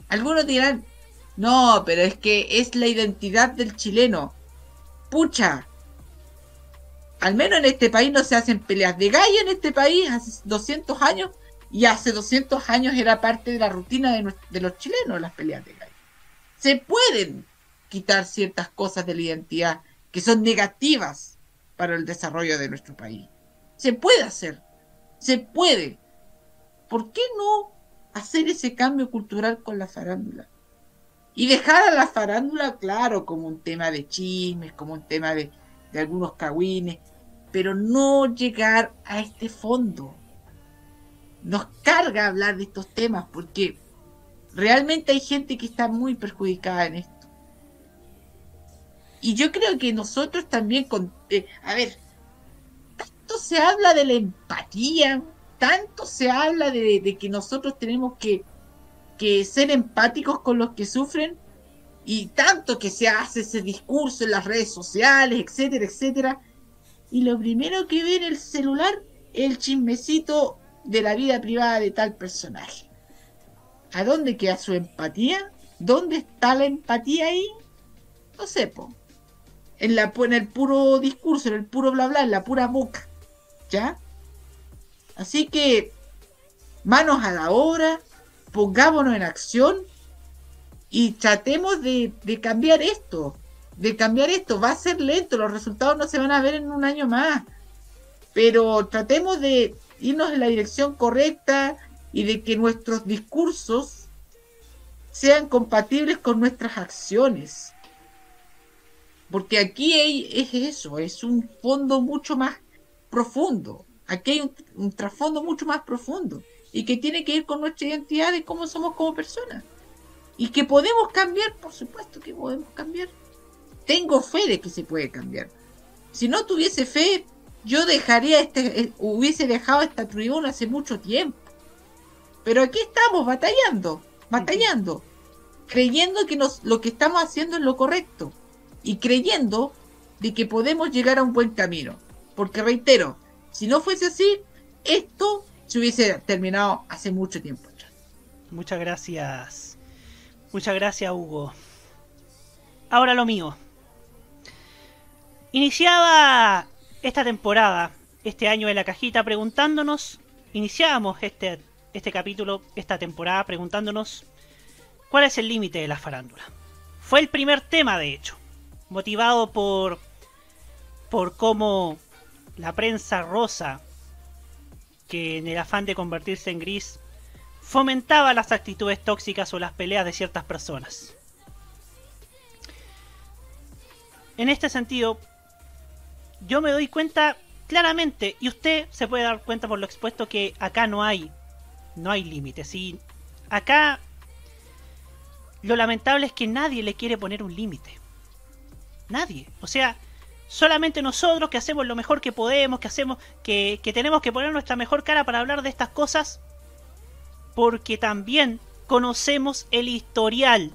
Algunos dirán, no, pero es que es la identidad del chileno. Pucha, al menos en este país no se hacen peleas de gallo en este país hace 200 años y hace 200 años era parte de la rutina de, los chilenos las peleas de gallo. Se pueden quitar ciertas cosas de la identidad que son negativas para el desarrollo de nuestro país. Se puede hacer, se puede. ¿Por qué no hacer ese cambio cultural con la farándula? Y dejar a la farándula, claro, como un tema de chismes, como un tema de, de algunos cagüines, pero no llegar a este fondo. Nos carga hablar de estos temas porque realmente hay gente que está muy perjudicada en esto. Y yo creo que nosotros también, con, eh, a ver, tanto se habla de la empatía, tanto se habla de, de que nosotros tenemos que, que ser empáticos con los que sufren, y tanto que se hace ese discurso en las redes sociales, etcétera, etcétera, y lo primero que ve en el celular el chismecito de la vida privada de tal personaje. ¿A dónde queda su empatía? ¿Dónde está la empatía ahí? No sé. En, la, en el puro discurso, en el puro bla bla, en la pura boca. ¿Ya? Así que, manos a la obra, pongámonos en acción y tratemos de, de cambiar esto. De cambiar esto. Va a ser lento, los resultados no se van a ver en un año más. Pero tratemos de irnos en la dirección correcta y de que nuestros discursos sean compatibles con nuestras acciones. Porque aquí hay, es eso, es un fondo mucho más profundo. Aquí hay un, trasfondo mucho más profundo y que tiene que ir con nuestra identidad y cómo somos como personas. Y que podemos cambiar, por supuesto que podemos cambiar. Tengo fe de que se puede cambiar. Si no tuviese fe, yo dejaría este, eh, hubiese dejado esta tribuna hace mucho tiempo. Pero aquí estamos batallando, batallando, creyendo que nos, lo que estamos haciendo es lo correcto y creyendo de que podemos llegar a un buen camino. Porque reitero, si no fuese así, esto se hubiese terminado hace mucho tiempo. Muchas gracias. Muchas gracias, Hugo. Ahora lo mío. Iniciaba esta temporada, este año de la cajita, preguntándonos, iniciábamos este, este capítulo, esta temporada, preguntándonos cuál es el límite de la farándula. Fue el primer tema, de hecho, motivado por, por cómo la prensa rosa, que en el afán de convertirse en gris, fomentaba las actitudes tóxicas o las peleas de ciertas personas. En este sentido, yo me doy cuenta claramente, y usted se puede dar cuenta por lo expuesto que acá no hay, no hay límites. Y acá lo lamentable es que nadie le quiere poner un límite. Nadie. O sea, solamente nosotros que hacemos lo mejor que podemos, que hacemos, que, que tenemos que poner nuestra mejor cara para hablar de estas cosas, porque también conocemos el historial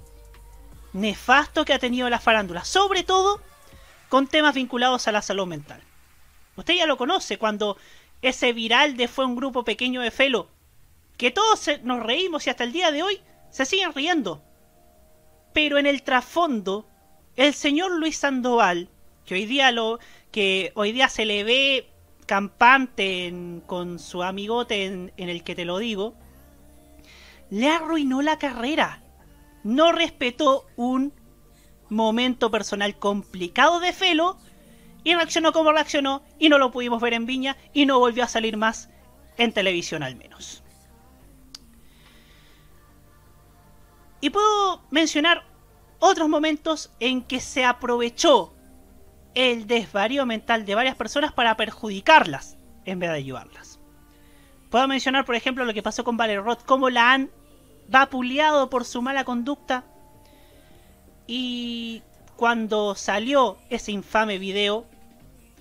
nefasto que ha tenido la farándula, sobre todo con temas vinculados a la salud mental. Usted ya lo conoce cuando ese viral de fue un grupo pequeño de Felo, que todos nos reímos y hasta el día de hoy se siguen riendo. Pero en el trasfondo, el señor Luis Sandoval, que hoy día lo que hoy día se le ve campante con su amigote en, en el que te lo digo, le arruinó la carrera. No respetó un momento personal complicado de Felo y reaccionó como reaccionó y no lo pudimos ver en Viña y no volvió a salir más en televisión al menos. Y puedo mencionar otros momentos en que se aprovechó el desvarío mental de varias personas para perjudicarlas en vez de ayudarlas. Puedo mencionar, por ejemplo, lo que pasó con Valerie Roth, cómo la han vapuleado por su mala conducta y cuando salió ese infame video,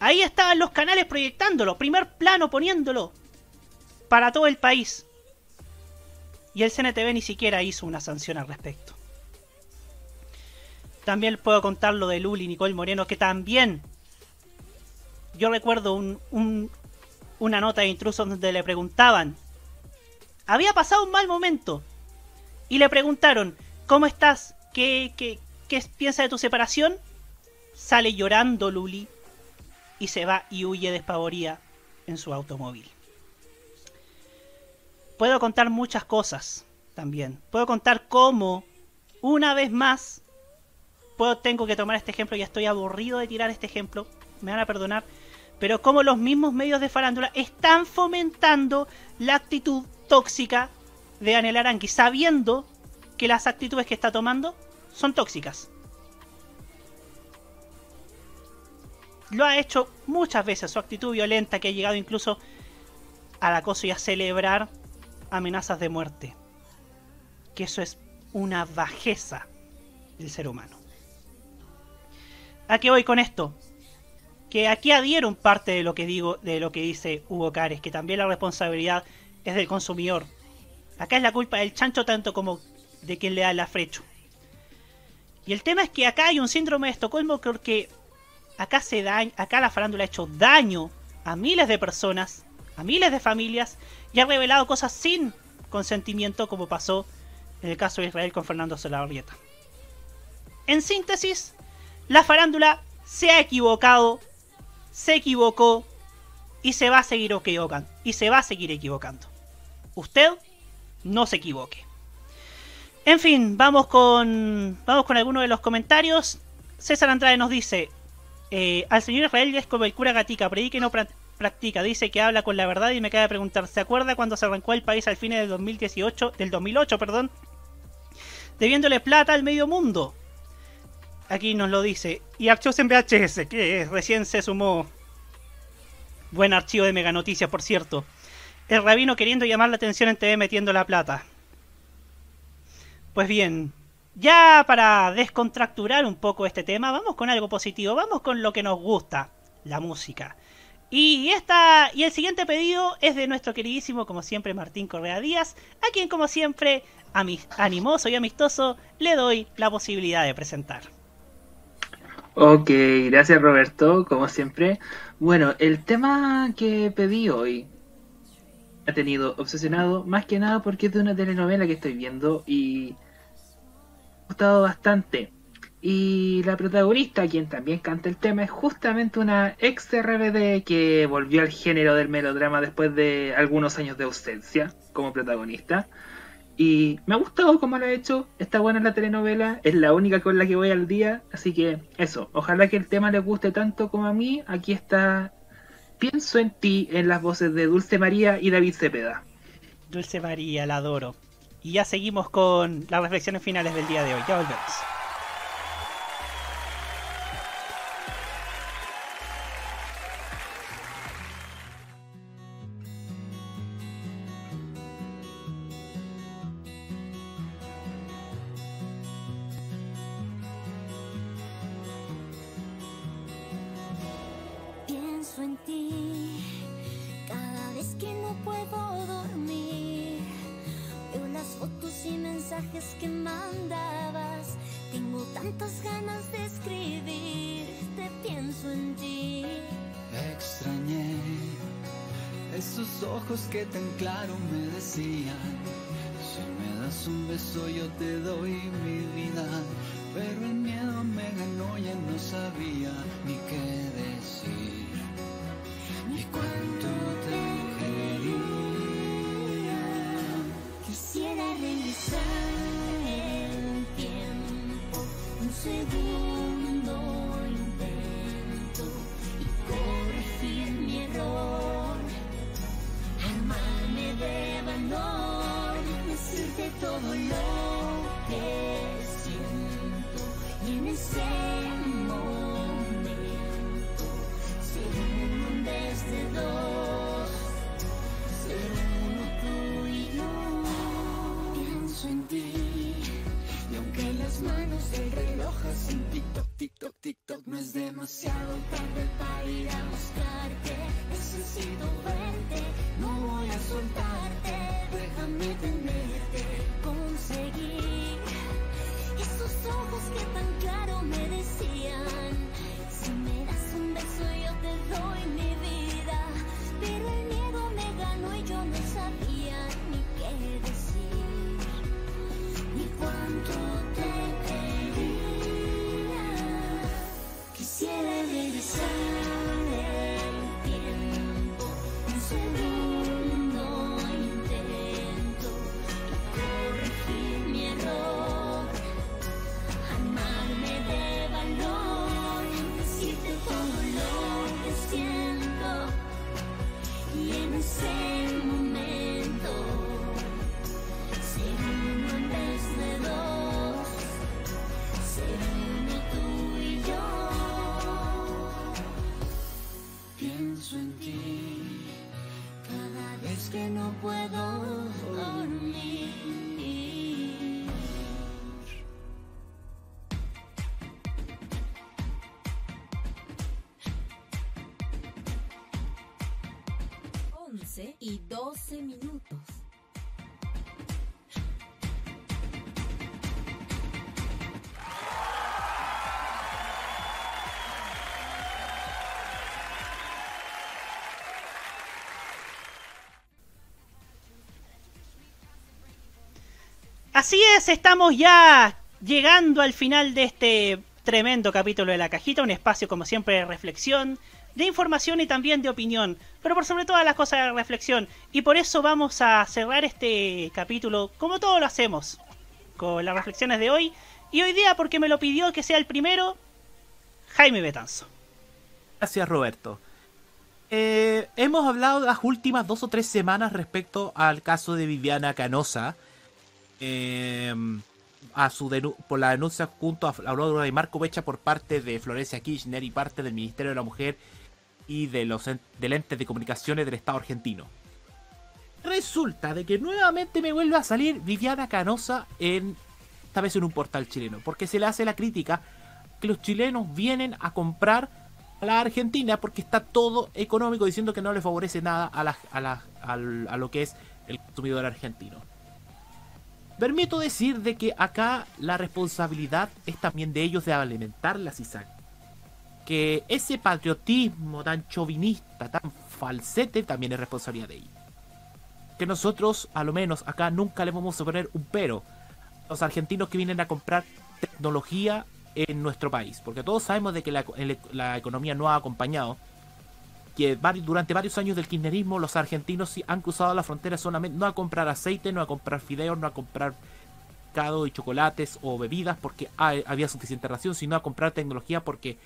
ahí estaban los canales proyectándolo, primer plano poniéndolo para todo el país. Y el CNTV ni siquiera hizo una sanción al respecto. También puedo contar lo de Luli y Nicole Moreno, que también yo recuerdo un, una nota de intrusos donde le preguntaban había pasado un mal momento. Y le preguntaron, ¿cómo estás? ¿Qué, qué, piensa de tu separación? Sale llorando Luli y se va y huye despavorida en su automóvil. Puedo contar muchas cosas también. Puedo contar cómo, una vez más, puedo, tengo que tomar este ejemplo, ya estoy aburrido de tirar este ejemplo, me van a perdonar, pero cómo los mismos medios de farándula están fomentando la actitud tóxica de Anel Arangui, sabiendo que las actitudes que está tomando son tóxicas. Lo ha hecho muchas veces, su actitud violenta que ha llegado incluso al acoso y a celebrar amenazas de muerte. Que eso es una bajeza del ser humano. ¿A qué voy con esto? Que aquí adhieron parte de lo que digo, de lo que dice Hugo Cares, que también la responsabilidad es del consumidor. Acá es la culpa del chancho tanto como de quien le da el afrecho. Y el tema es que acá hay un síndrome de Estocolmo porque acá se da, acá la farándula ha hecho daño a miles de personas, a miles de familias y ha revelado cosas sin consentimiento como pasó en el caso de Israel con Fernando Solabarrieta. En síntesis, la farándula se ha equivocado, se equivocó y se va a seguir equivocando. Y se va a seguir equivocando. Usted no se equivoque. En fin, vamos con, vamos con algunos de los comentarios. César Andrade nos dice, eh, al señor Israel es como el cura gatica, predica y no practica, dice que habla con la verdad y me queda preguntar, ¿se acuerda cuando se arrancó el país al fin del 2018, del 2008, perdón? Debiéndole plata al medio mundo. Aquí nos lo dice. Y Archivos en VHS, que recién se sumó. Buen archivo de Mega Noticias, por cierto. El rabino queriendo llamar la atención en TV metiendo la plata. Pues bien, ya para descontracturar un poco este tema, vamos con algo positivo, vamos con lo que nos gusta, la música. Y, esta, y el siguiente pedido es de nuestro queridísimo, como siempre, Martín Correa Díaz, a quien, como siempre, animoso y amistoso, le doy la posibilidad de presentar. Ok, gracias Roberto, como siempre. Bueno, el tema que pedí hoy ha tenido obsesionado más que nada porque es de una telenovela que estoy viendo y me ha gustado bastante. Y la protagonista, quien también canta el tema, es justamente una ex RBD que volvió al género del melodrama después de algunos años de ausencia como protagonista. Y me ha gustado cómo lo ha hecho, está buena la telenovela, es la única con la que voy al día, así que eso, ojalá que el tema les guste tanto como a mí. Aquí está Pienso en ti en las voces de Dulce María y David Cepeda. Dulce María, la adoro. Y ya seguimos con las reflexiones finales del día de hoy. Ya volvemos. Tantas ganas de escribir. Te pienso en ti. Extrañé esos ojos que tan claro me decían. Si me das un beso yo te doy mi vida. Pero el miedo me ganó, ya no sabía ni qué decir. Ni cuánto te quería. Quisiera regresar segundo intento y corregir mi error. Armarme de valor, decirte todo lo que siento y en ese no es demasiado tarde para ir a buscarte. Necesito verte, no voy a soltarte. Así es, estamos ya llegando al final de este tremendo capítulo de la cajita, un espacio como siempre de reflexión, de información y también de opinión, pero por sobre todas las cosas de reflexión. Y por eso vamos a cerrar este capítulo como todos lo hacemos, con las reflexiones de hoy. Y hoy día, porque me lo pidió que sea el primero, Jaime Betanzo. Gracias, Roberto. Eh, hemos hablado las últimas dos o tres semanas respecto al caso de Viviana Canosa. Eh, a su denu- por la denuncia junto a Aurora y Marco Becha por parte de Florencia Kirchner y parte del Ministerio de la Mujer y de los en- del ente de comunicaciones del Estado argentino. Resulta de que nuevamente me vuelve a salir Viviana Canosa en esta vez en un portal chileno, porque se le hace la crítica que los chilenos vienen a comprar a la Argentina porque está todo económico diciendo que no le favorece nada a lo que es el consumidor argentino. Permito decir de que acá la responsabilidad es también de ellos de alimentar la CISAC. Que ese patriotismo tan chauvinista, tan falsete, también es responsabilidad de ellos. Que nosotros, a lo menos acá, nunca le vamos a poner un pero. Los argentinos que vienen a comprar tecnología en nuestro país. Porque todos sabemos de que la, la economía no ha acompañado. Que durante varios años del kirchnerismo los argentinos han cruzado la frontera solamente no a comprar aceite, no a comprar fideos, no a comprar y chocolates o bebidas porque había suficiente ración, sino a comprar tecnología porque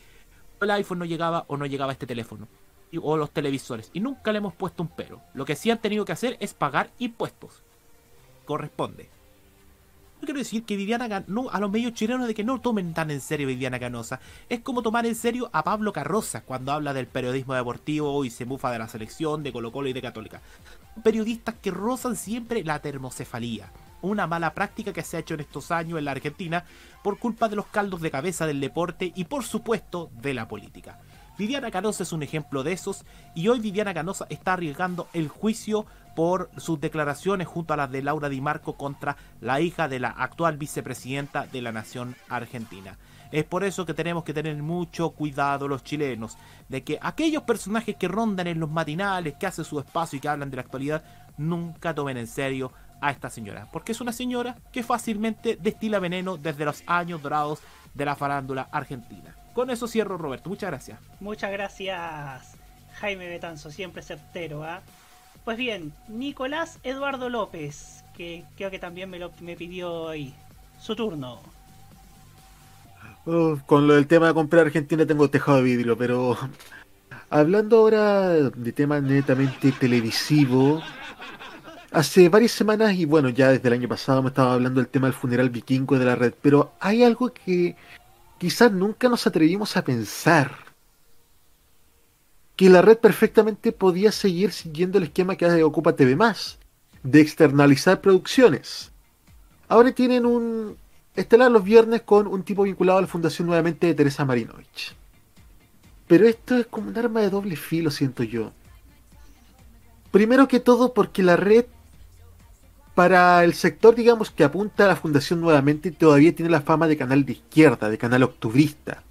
el iPhone no llegaba o no llegaba este teléfono. O los televisores. Y nunca le hemos puesto un pero. Lo que sí han tenido que hacer es pagar impuestos. Corresponde. Quiero decir que Viviana Gan- no, a los medios chilenos de que no tomen tan en serio a Viviana Canosa. Es como tomar en serio a Pablo Carroza cuando habla del periodismo deportivo y se mufa de la selección, de Colo Colo y de Católica. Periodistas que rozan siempre la termocefalía. Una mala práctica que se ha hecho en estos años en la Argentina por culpa de los caldos de cabeza del deporte y por supuesto de la política. Viviana Canosa es un ejemplo de esos y hoy Viviana Canosa está arriesgando el juicio por sus declaraciones junto a las de Laura Di Marco contra la hija de la actual vicepresidenta de la nación argentina. Es por eso que tenemos que tener mucho cuidado los chilenos, de que aquellos personajes que rondan en los matinales, que hacen su espacio y que hablan de la actualidad, nunca tomen en serio a esta señora, porque es una señora que fácilmente destila veneno desde los años dorados de la farándula argentina. Con eso cierro, Roberto. Muchas gracias. Muchas gracias, Jaime Betanzo, siempre certero, ¿ah? Pues bien, Nicolás Eduardo López, que creo que también me lo me pidió hoy. Su turno. Con lo del tema de comprar Argentina tengo tejado de vidrio, pero hablando ahora de tema netamente televisivo, hace varias semanas y bueno, ya desde el año pasado me estaba hablando del tema del funeral vikingo de la red, pero hay algo que quizás nunca nos atrevimos a pensar. Que la red perfectamente podía seguir siguiendo el esquema que ocupa TV de externalizar producciones. Ahora tienen un estelar los viernes con un tipo vinculado a la fundación nuevamente de Teresa Marinovich. Pero esto es como un arma de doble filo, siento yo. Primero que todo porque la red, para el sector, digamos, que apunta a la fundación nuevamente, todavía tiene la fama de canal de izquierda, de canal octubrista.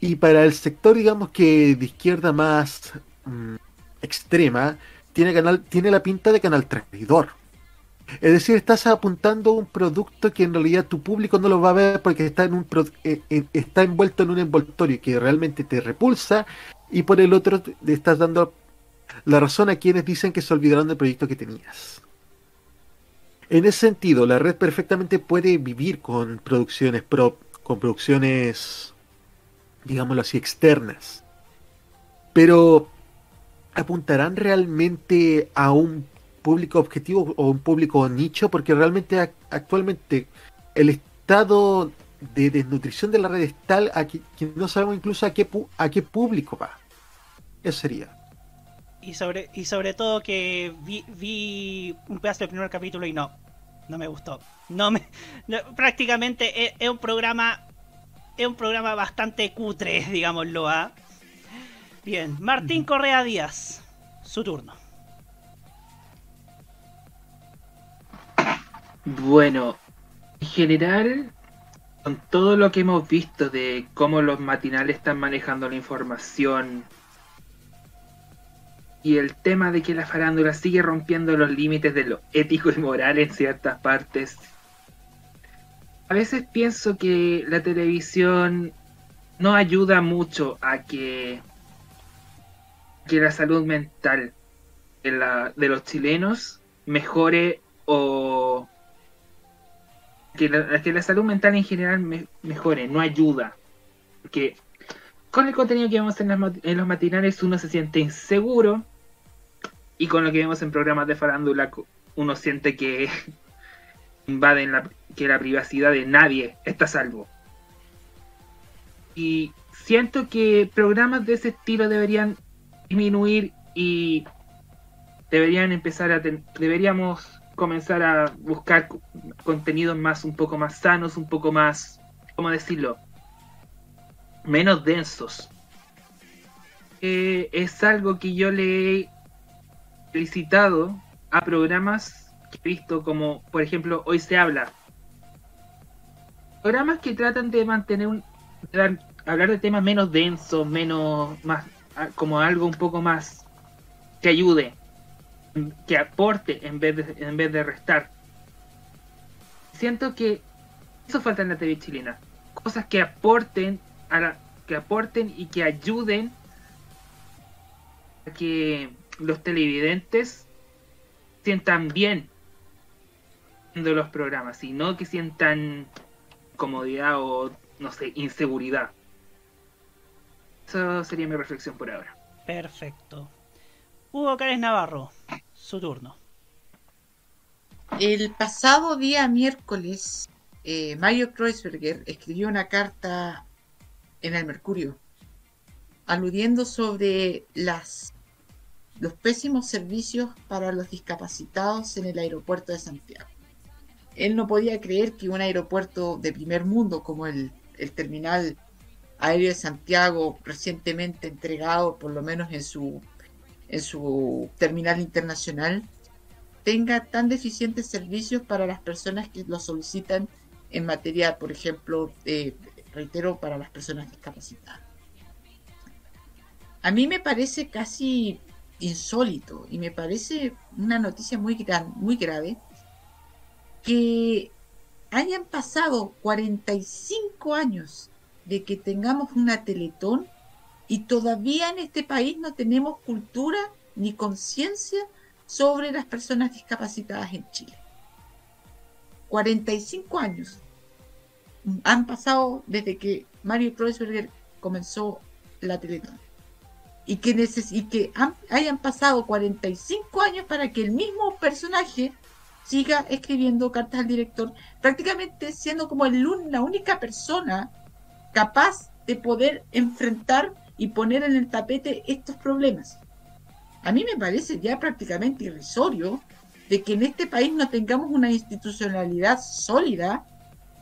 Y para el sector, digamos que de izquierda más mm, extrema, tiene, canal, tiene la pinta de canal traidor. Es decir, estás apuntando un producto que en realidad tu público no lo va a ver porque está, en un eh, está envuelto en un envoltorio que realmente te repulsa y por el otro te- estás dando la razón a quienes dicen que se olvidaron del proyecto que tenías. En ese sentido, la red perfectamente puede vivir con producciones pro, con producciones, digámoslo así, externas. Pero apuntarán realmente a un público objetivo o un público nicho, porque realmente ac- actualmente el estado de desnutrición de la red es tal a que, que no sabemos incluso a qué, a qué público va. Eso sería. Y sobre, y sobre todo que vi, vi un pedazo del primer capítulo y no, no me gustó. No me, no, prácticamente es, es un programa, es un programa bastante cutre, digámoslo. ¿ah? Bien, Martín Correa Díaz, su turno. Bueno, en general, con todo lo que hemos visto de cómo los matinales están manejando la información y el tema de que la farándula sigue rompiendo los límites de lo ético y moral en ciertas partes, a veces pienso que la televisión no ayuda mucho a que, que la salud mental de, la- de los chilenos mejore o que la, que la salud mental en general me- mejore, no ayuda. Porque con el contenido que vemos en, las en los matinales uno se siente inseguro y con lo que vemos en programas de farándula uno siente que invaden la, que la privacidad de nadie está a salvo. Y siento que programas de ese estilo deberían disminuir y deberían empezar a deberíamos comenzar a buscar co- contenidos más un poco más sanos, un poco más, ¿cómo decirlo? Menos densos. Eh, es algo que yo le he felicitado a programas que he visto como, por ejemplo, Hoy se habla. Programas que tratan de mantener un, hablar de temas menos densos, menos, más, como algo un poco más que ayude, que aporte en vez de, en vez de restar. Siento que eso falta en la TV chilena. Cosas que aporten a la, que aporten y que ayuden a que los televidentes sientan bien viendo los programas y no que sientan comodidad o no sé, inseguridad. Eso sería mi reflexión por ahora. Perfecto. Hugo Cárez Navarro, su turno. El pasado día miércoles, eh, Mario Kreuzberger escribió una carta en el Mercurio, aludiendo sobre las, los pésimos servicios para los discapacitados en el aeropuerto de Santiago. Él no podía creer que un aeropuerto de primer mundo como el, el terminal aéreo de Santiago, recientemente entregado por lo menos en su, en su terminal internacional, tenga tan deficientes servicios para las personas que lo solicitan en materia, por ejemplo, de, reitero, para las personas discapacitadas. A mí me parece casi insólito y me parece una noticia muy, gran, muy grave que hayan pasado 45 años de que tengamos una Teletón y todavía en este país no tenemos cultura ni conciencia sobre las personas discapacitadas en Chile. 45 años han pasado desde que Mario Kreuzberger comenzó la Teletón. Y que, neces y que han- hayan pasado 45 años para que el mismo personaje siga escribiendo cartas al director, prácticamente siendo como el la única persona capaz de poder enfrentar y poner en el tapete estos problemas. A mí me parece ya prácticamente irrisorio de que en este país no tengamos una institucionalidad sólida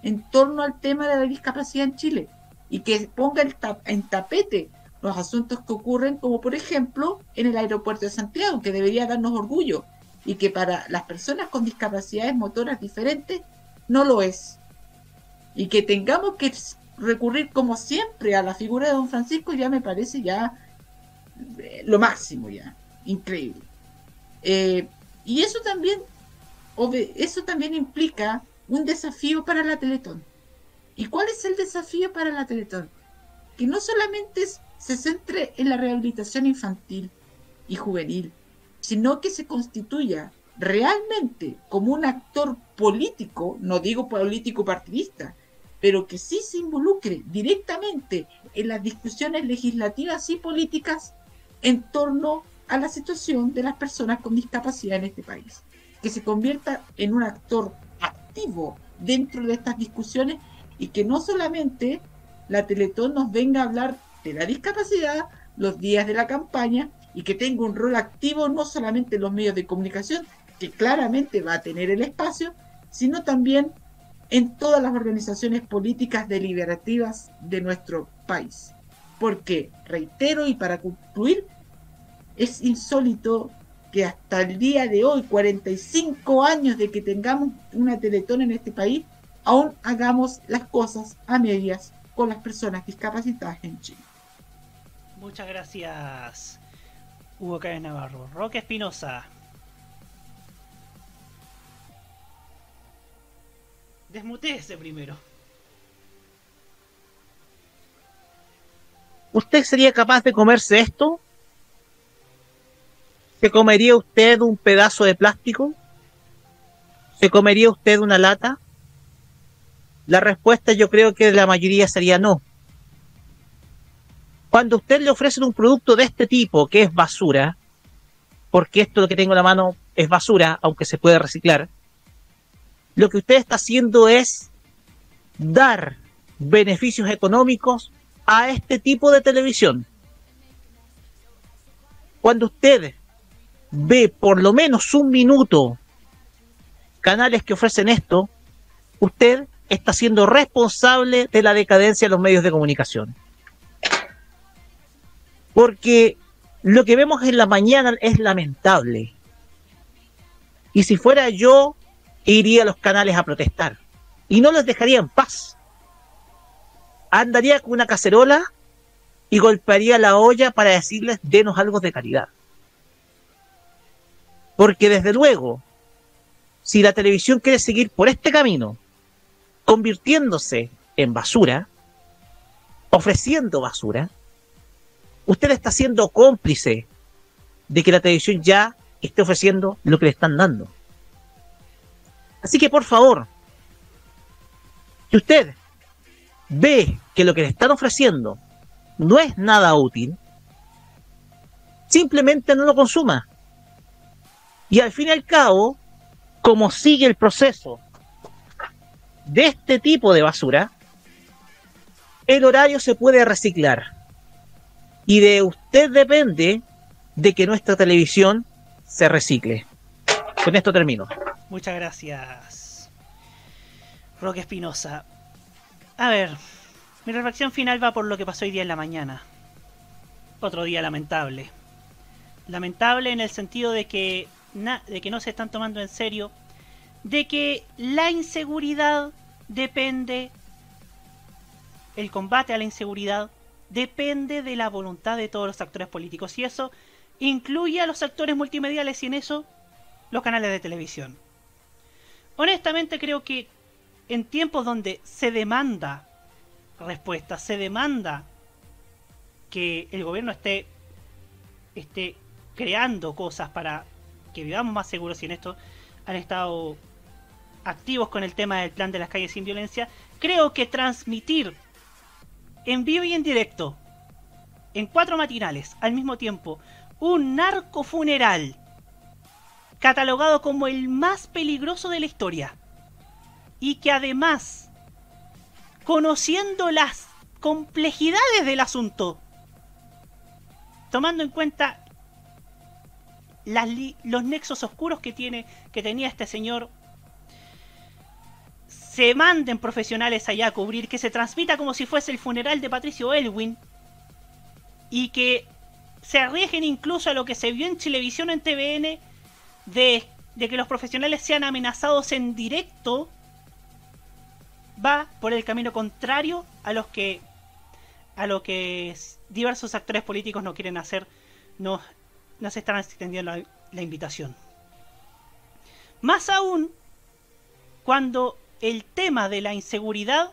en torno al tema de la discapacidad en Chile y que ponga en tapete los asuntos que ocurren, como por ejemplo en el aeropuerto de Santiago, que debería darnos orgullo y que para las personas con discapacidades motoras diferentes no lo es. Y que tengamos que recurrir como siempre a la figura de don Francisco ya me parece ya eh, lo máximo ya, increíble. Eh, y eso también, eso también implica un desafío para la Teletón. ¿Y cuál es el desafío para la Teletón? Que no solamente se centre en la rehabilitación infantil y juvenil, sino que se constituya realmente como un actor político, no digo político partidista, pero que sí se involucre directamente en las discusiones legislativas y políticas en torno a la situación de las personas con discapacidad en este país. Que se convierta en un actor activo dentro de estas discusiones y que no solamente la Teletón nos venga a hablar de la discapacidad los días de la campaña y que tenga un rol activo no solamente en los medios de comunicación, que claramente va a tener el espacio, sino también en todas las organizaciones políticas deliberativas de nuestro país. Porque, reitero y para concluir, es insólito que hasta el día de hoy, 45 años de que tengamos una teletón en este país, aún hagamos las cosas a medias con las personas discapacitadas en Chile. Muchas gracias, Hugo Cáez Navarro. Roque Espinosa. Desmutéese primero. ¿Usted sería capaz de comerse esto? ¿Se comería usted un pedazo de plástico? ¿Se comería usted una lata? La respuesta yo creo que la mayoría sería no. Cuando usted le ofrece un producto de este tipo, que es basura, porque esto que tengo en la mano es basura, aunque se puede reciclar, lo que usted está haciendo es dar beneficios económicos a este tipo de televisión. Cuando usted ve por lo menos un minuto canales que ofrecen esto, usted está siendo responsable de la decadencia de los medios de comunicación. Porque lo que vemos en la mañana es lamentable. Y si fuera yo, iría a los canales a protestar. Y no les dejaría en paz. Andaría con una cacerola y golpearía la olla para decirles, denos algo de caridad. Porque desde luego, si la televisión quiere seguir por este camino, convirtiéndose en basura, ofreciendo basura, usted está siendo cómplice de que la televisión ya esté ofreciendo lo que le están dando. Así que por favor, si usted ve que lo que le están ofreciendo no es nada útil, simplemente no lo consuma. Y al fin y al cabo, como sigue el proceso de este tipo de basura, el horario se puede reciclar. Y de usted depende de que nuestra televisión se recicle. Con esto termino. Muchas gracias, Roque Espinosa. A ver, mi reflexión final va por lo que pasó hoy día en la mañana. Otro día lamentable. Lamentable en el sentido de que, de que no se están tomando en serio, de que la inseguridad depende, el combate a la inseguridad depende de la voluntad de todos los actores políticos. Y eso incluye a los actores multimediales y en eso los canales de televisión. Honestamente creo que en tiempos donde se demanda respuesta, se demanda que el gobierno esté, esté creando cosas para que vivamos más seguros y en esto han estado activos con el tema del plan de las calles sin violencia, creo que transmitir en vivo y en directo, en cuatro matinales, al mismo tiempo, un narco funeral catalogado como el más peligroso de la historia. Y que además, conociendo las complejidades del asunto, tomando en cuenta los nexos oscuros que, tiene, que tenía este señor, se manden profesionales allá a cubrir, que se transmita como si fuese el funeral de Patricio Elwin, y que se arriesguen incluso a lo que se vio en televisión en TVN de, que los profesionales sean amenazados en directo va por el camino contrario a los que a lo que diversos actores políticos no quieren hacer, no, no se están extendiendo la, la invitación. Más aún cuando el tema de la inseguridad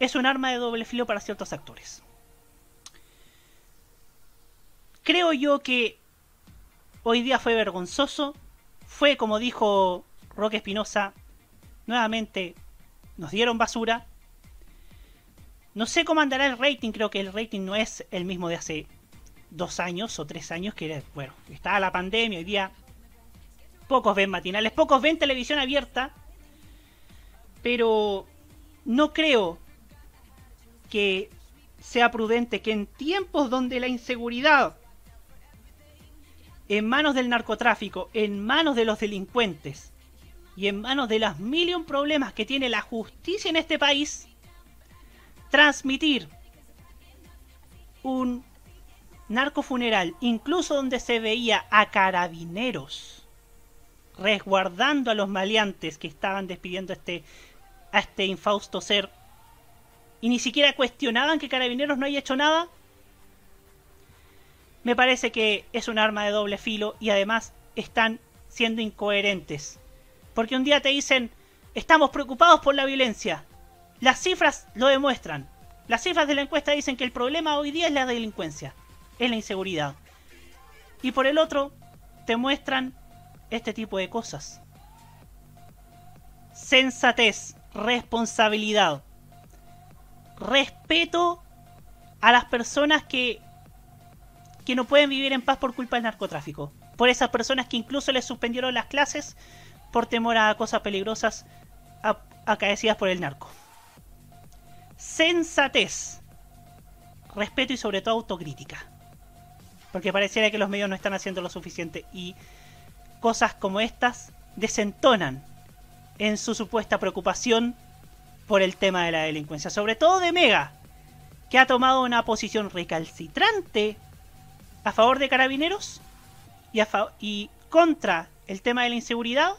es un arma de doble filo para ciertos actores. Creo yo que hoy día fue vergonzoso fue, como dijo Roque Espinosa, nuevamente nos dieron basura. No sé cómo andará el rating, creo que el rating no es el mismo de hace dos años o tres años, que bueno, estaba la pandemia, hoy día pocos ven matinales, pocos ven televisión abierta, pero no creo que sea prudente que en tiempos donde la inseguridad en manos del narcotráfico, en manos de los delincuentes y en manos de las mil problemas que tiene la justicia en este país, transmitir un narcofuneral, incluso donde se veía a carabineros resguardando a los maleantes que estaban despidiendo a este, a este infausto ser, y ni siquiera cuestionaban que carabineros no haya hecho nada, me parece que es un arma de doble filo y además están siendo incoherentes. Porque un día te dicen, estamos preocupados por la violencia. Las cifras lo demuestran. Las cifras de la encuesta dicen que el problema hoy día es la delincuencia, es la inseguridad. Y por el otro, te muestran este tipo de cosas. Sensatez, responsabilidad, respeto a las personas que, que no pueden vivir en paz por culpa del narcotráfico. Por esas personas que incluso les suspendieron las clases por temor a cosas peligrosas acaecidas por el narco sensatez, respeto y sobre todo autocrítica. Porque pareciera que los medios no están haciendo lo suficiente y cosas como estas desentonan en su supuesta preocupación por el tema de la delincuencia. Sobre todo de Mega, que ha tomado una posición recalcitrante a favor de carabineros y, y contra el tema de la inseguridad,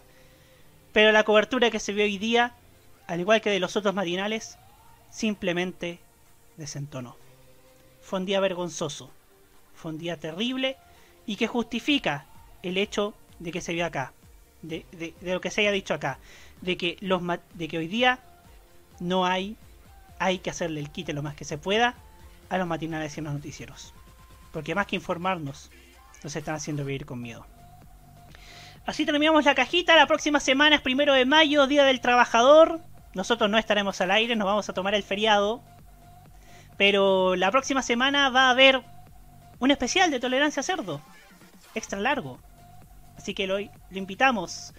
pero la cobertura que se vio hoy día, al igual que de los otros matinales, simplemente desentonó. Fue un día vergonzoso, fue un día terrible y que justifica el hecho de que se vio acá, de, lo que se haya dicho acá, de que, los, de que hoy día no hay, hay que hacerle el quite lo más que se pueda a los matinales y los noticieros. Porque más que informarnos, nos están haciendo vivir con miedo. Así terminamos la cajita. La próxima semana es primero de mayo, Día del Trabajador. Nosotros no estaremos al aire, nos vamos a tomar el feriado. Pero la próxima semana va a haber un especial de tolerancia a cerdo. Extra largo. Así que lo, invitamos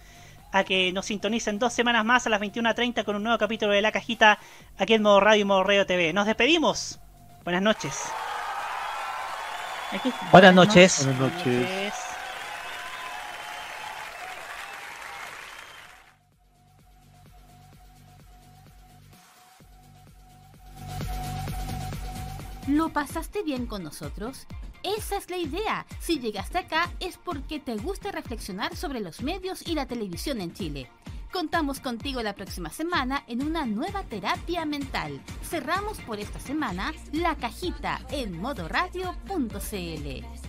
a que nos sintonicen dos semanas más a las 21.30 con un nuevo capítulo de La Cajita aquí en Modo Radio y Modo Radio TV. Nos despedimos. Buenas noches. Buenas noches. Buenas noches. ¿Lo pasaste bien con nosotros? Esa es la idea. Si llegaste acá es porque te gusta reflexionar sobre los medios y la televisión en Chile. Contamos contigo la próxima semana en una nueva terapia mental. Cerramos por esta semana la cajita en modoradio.cl.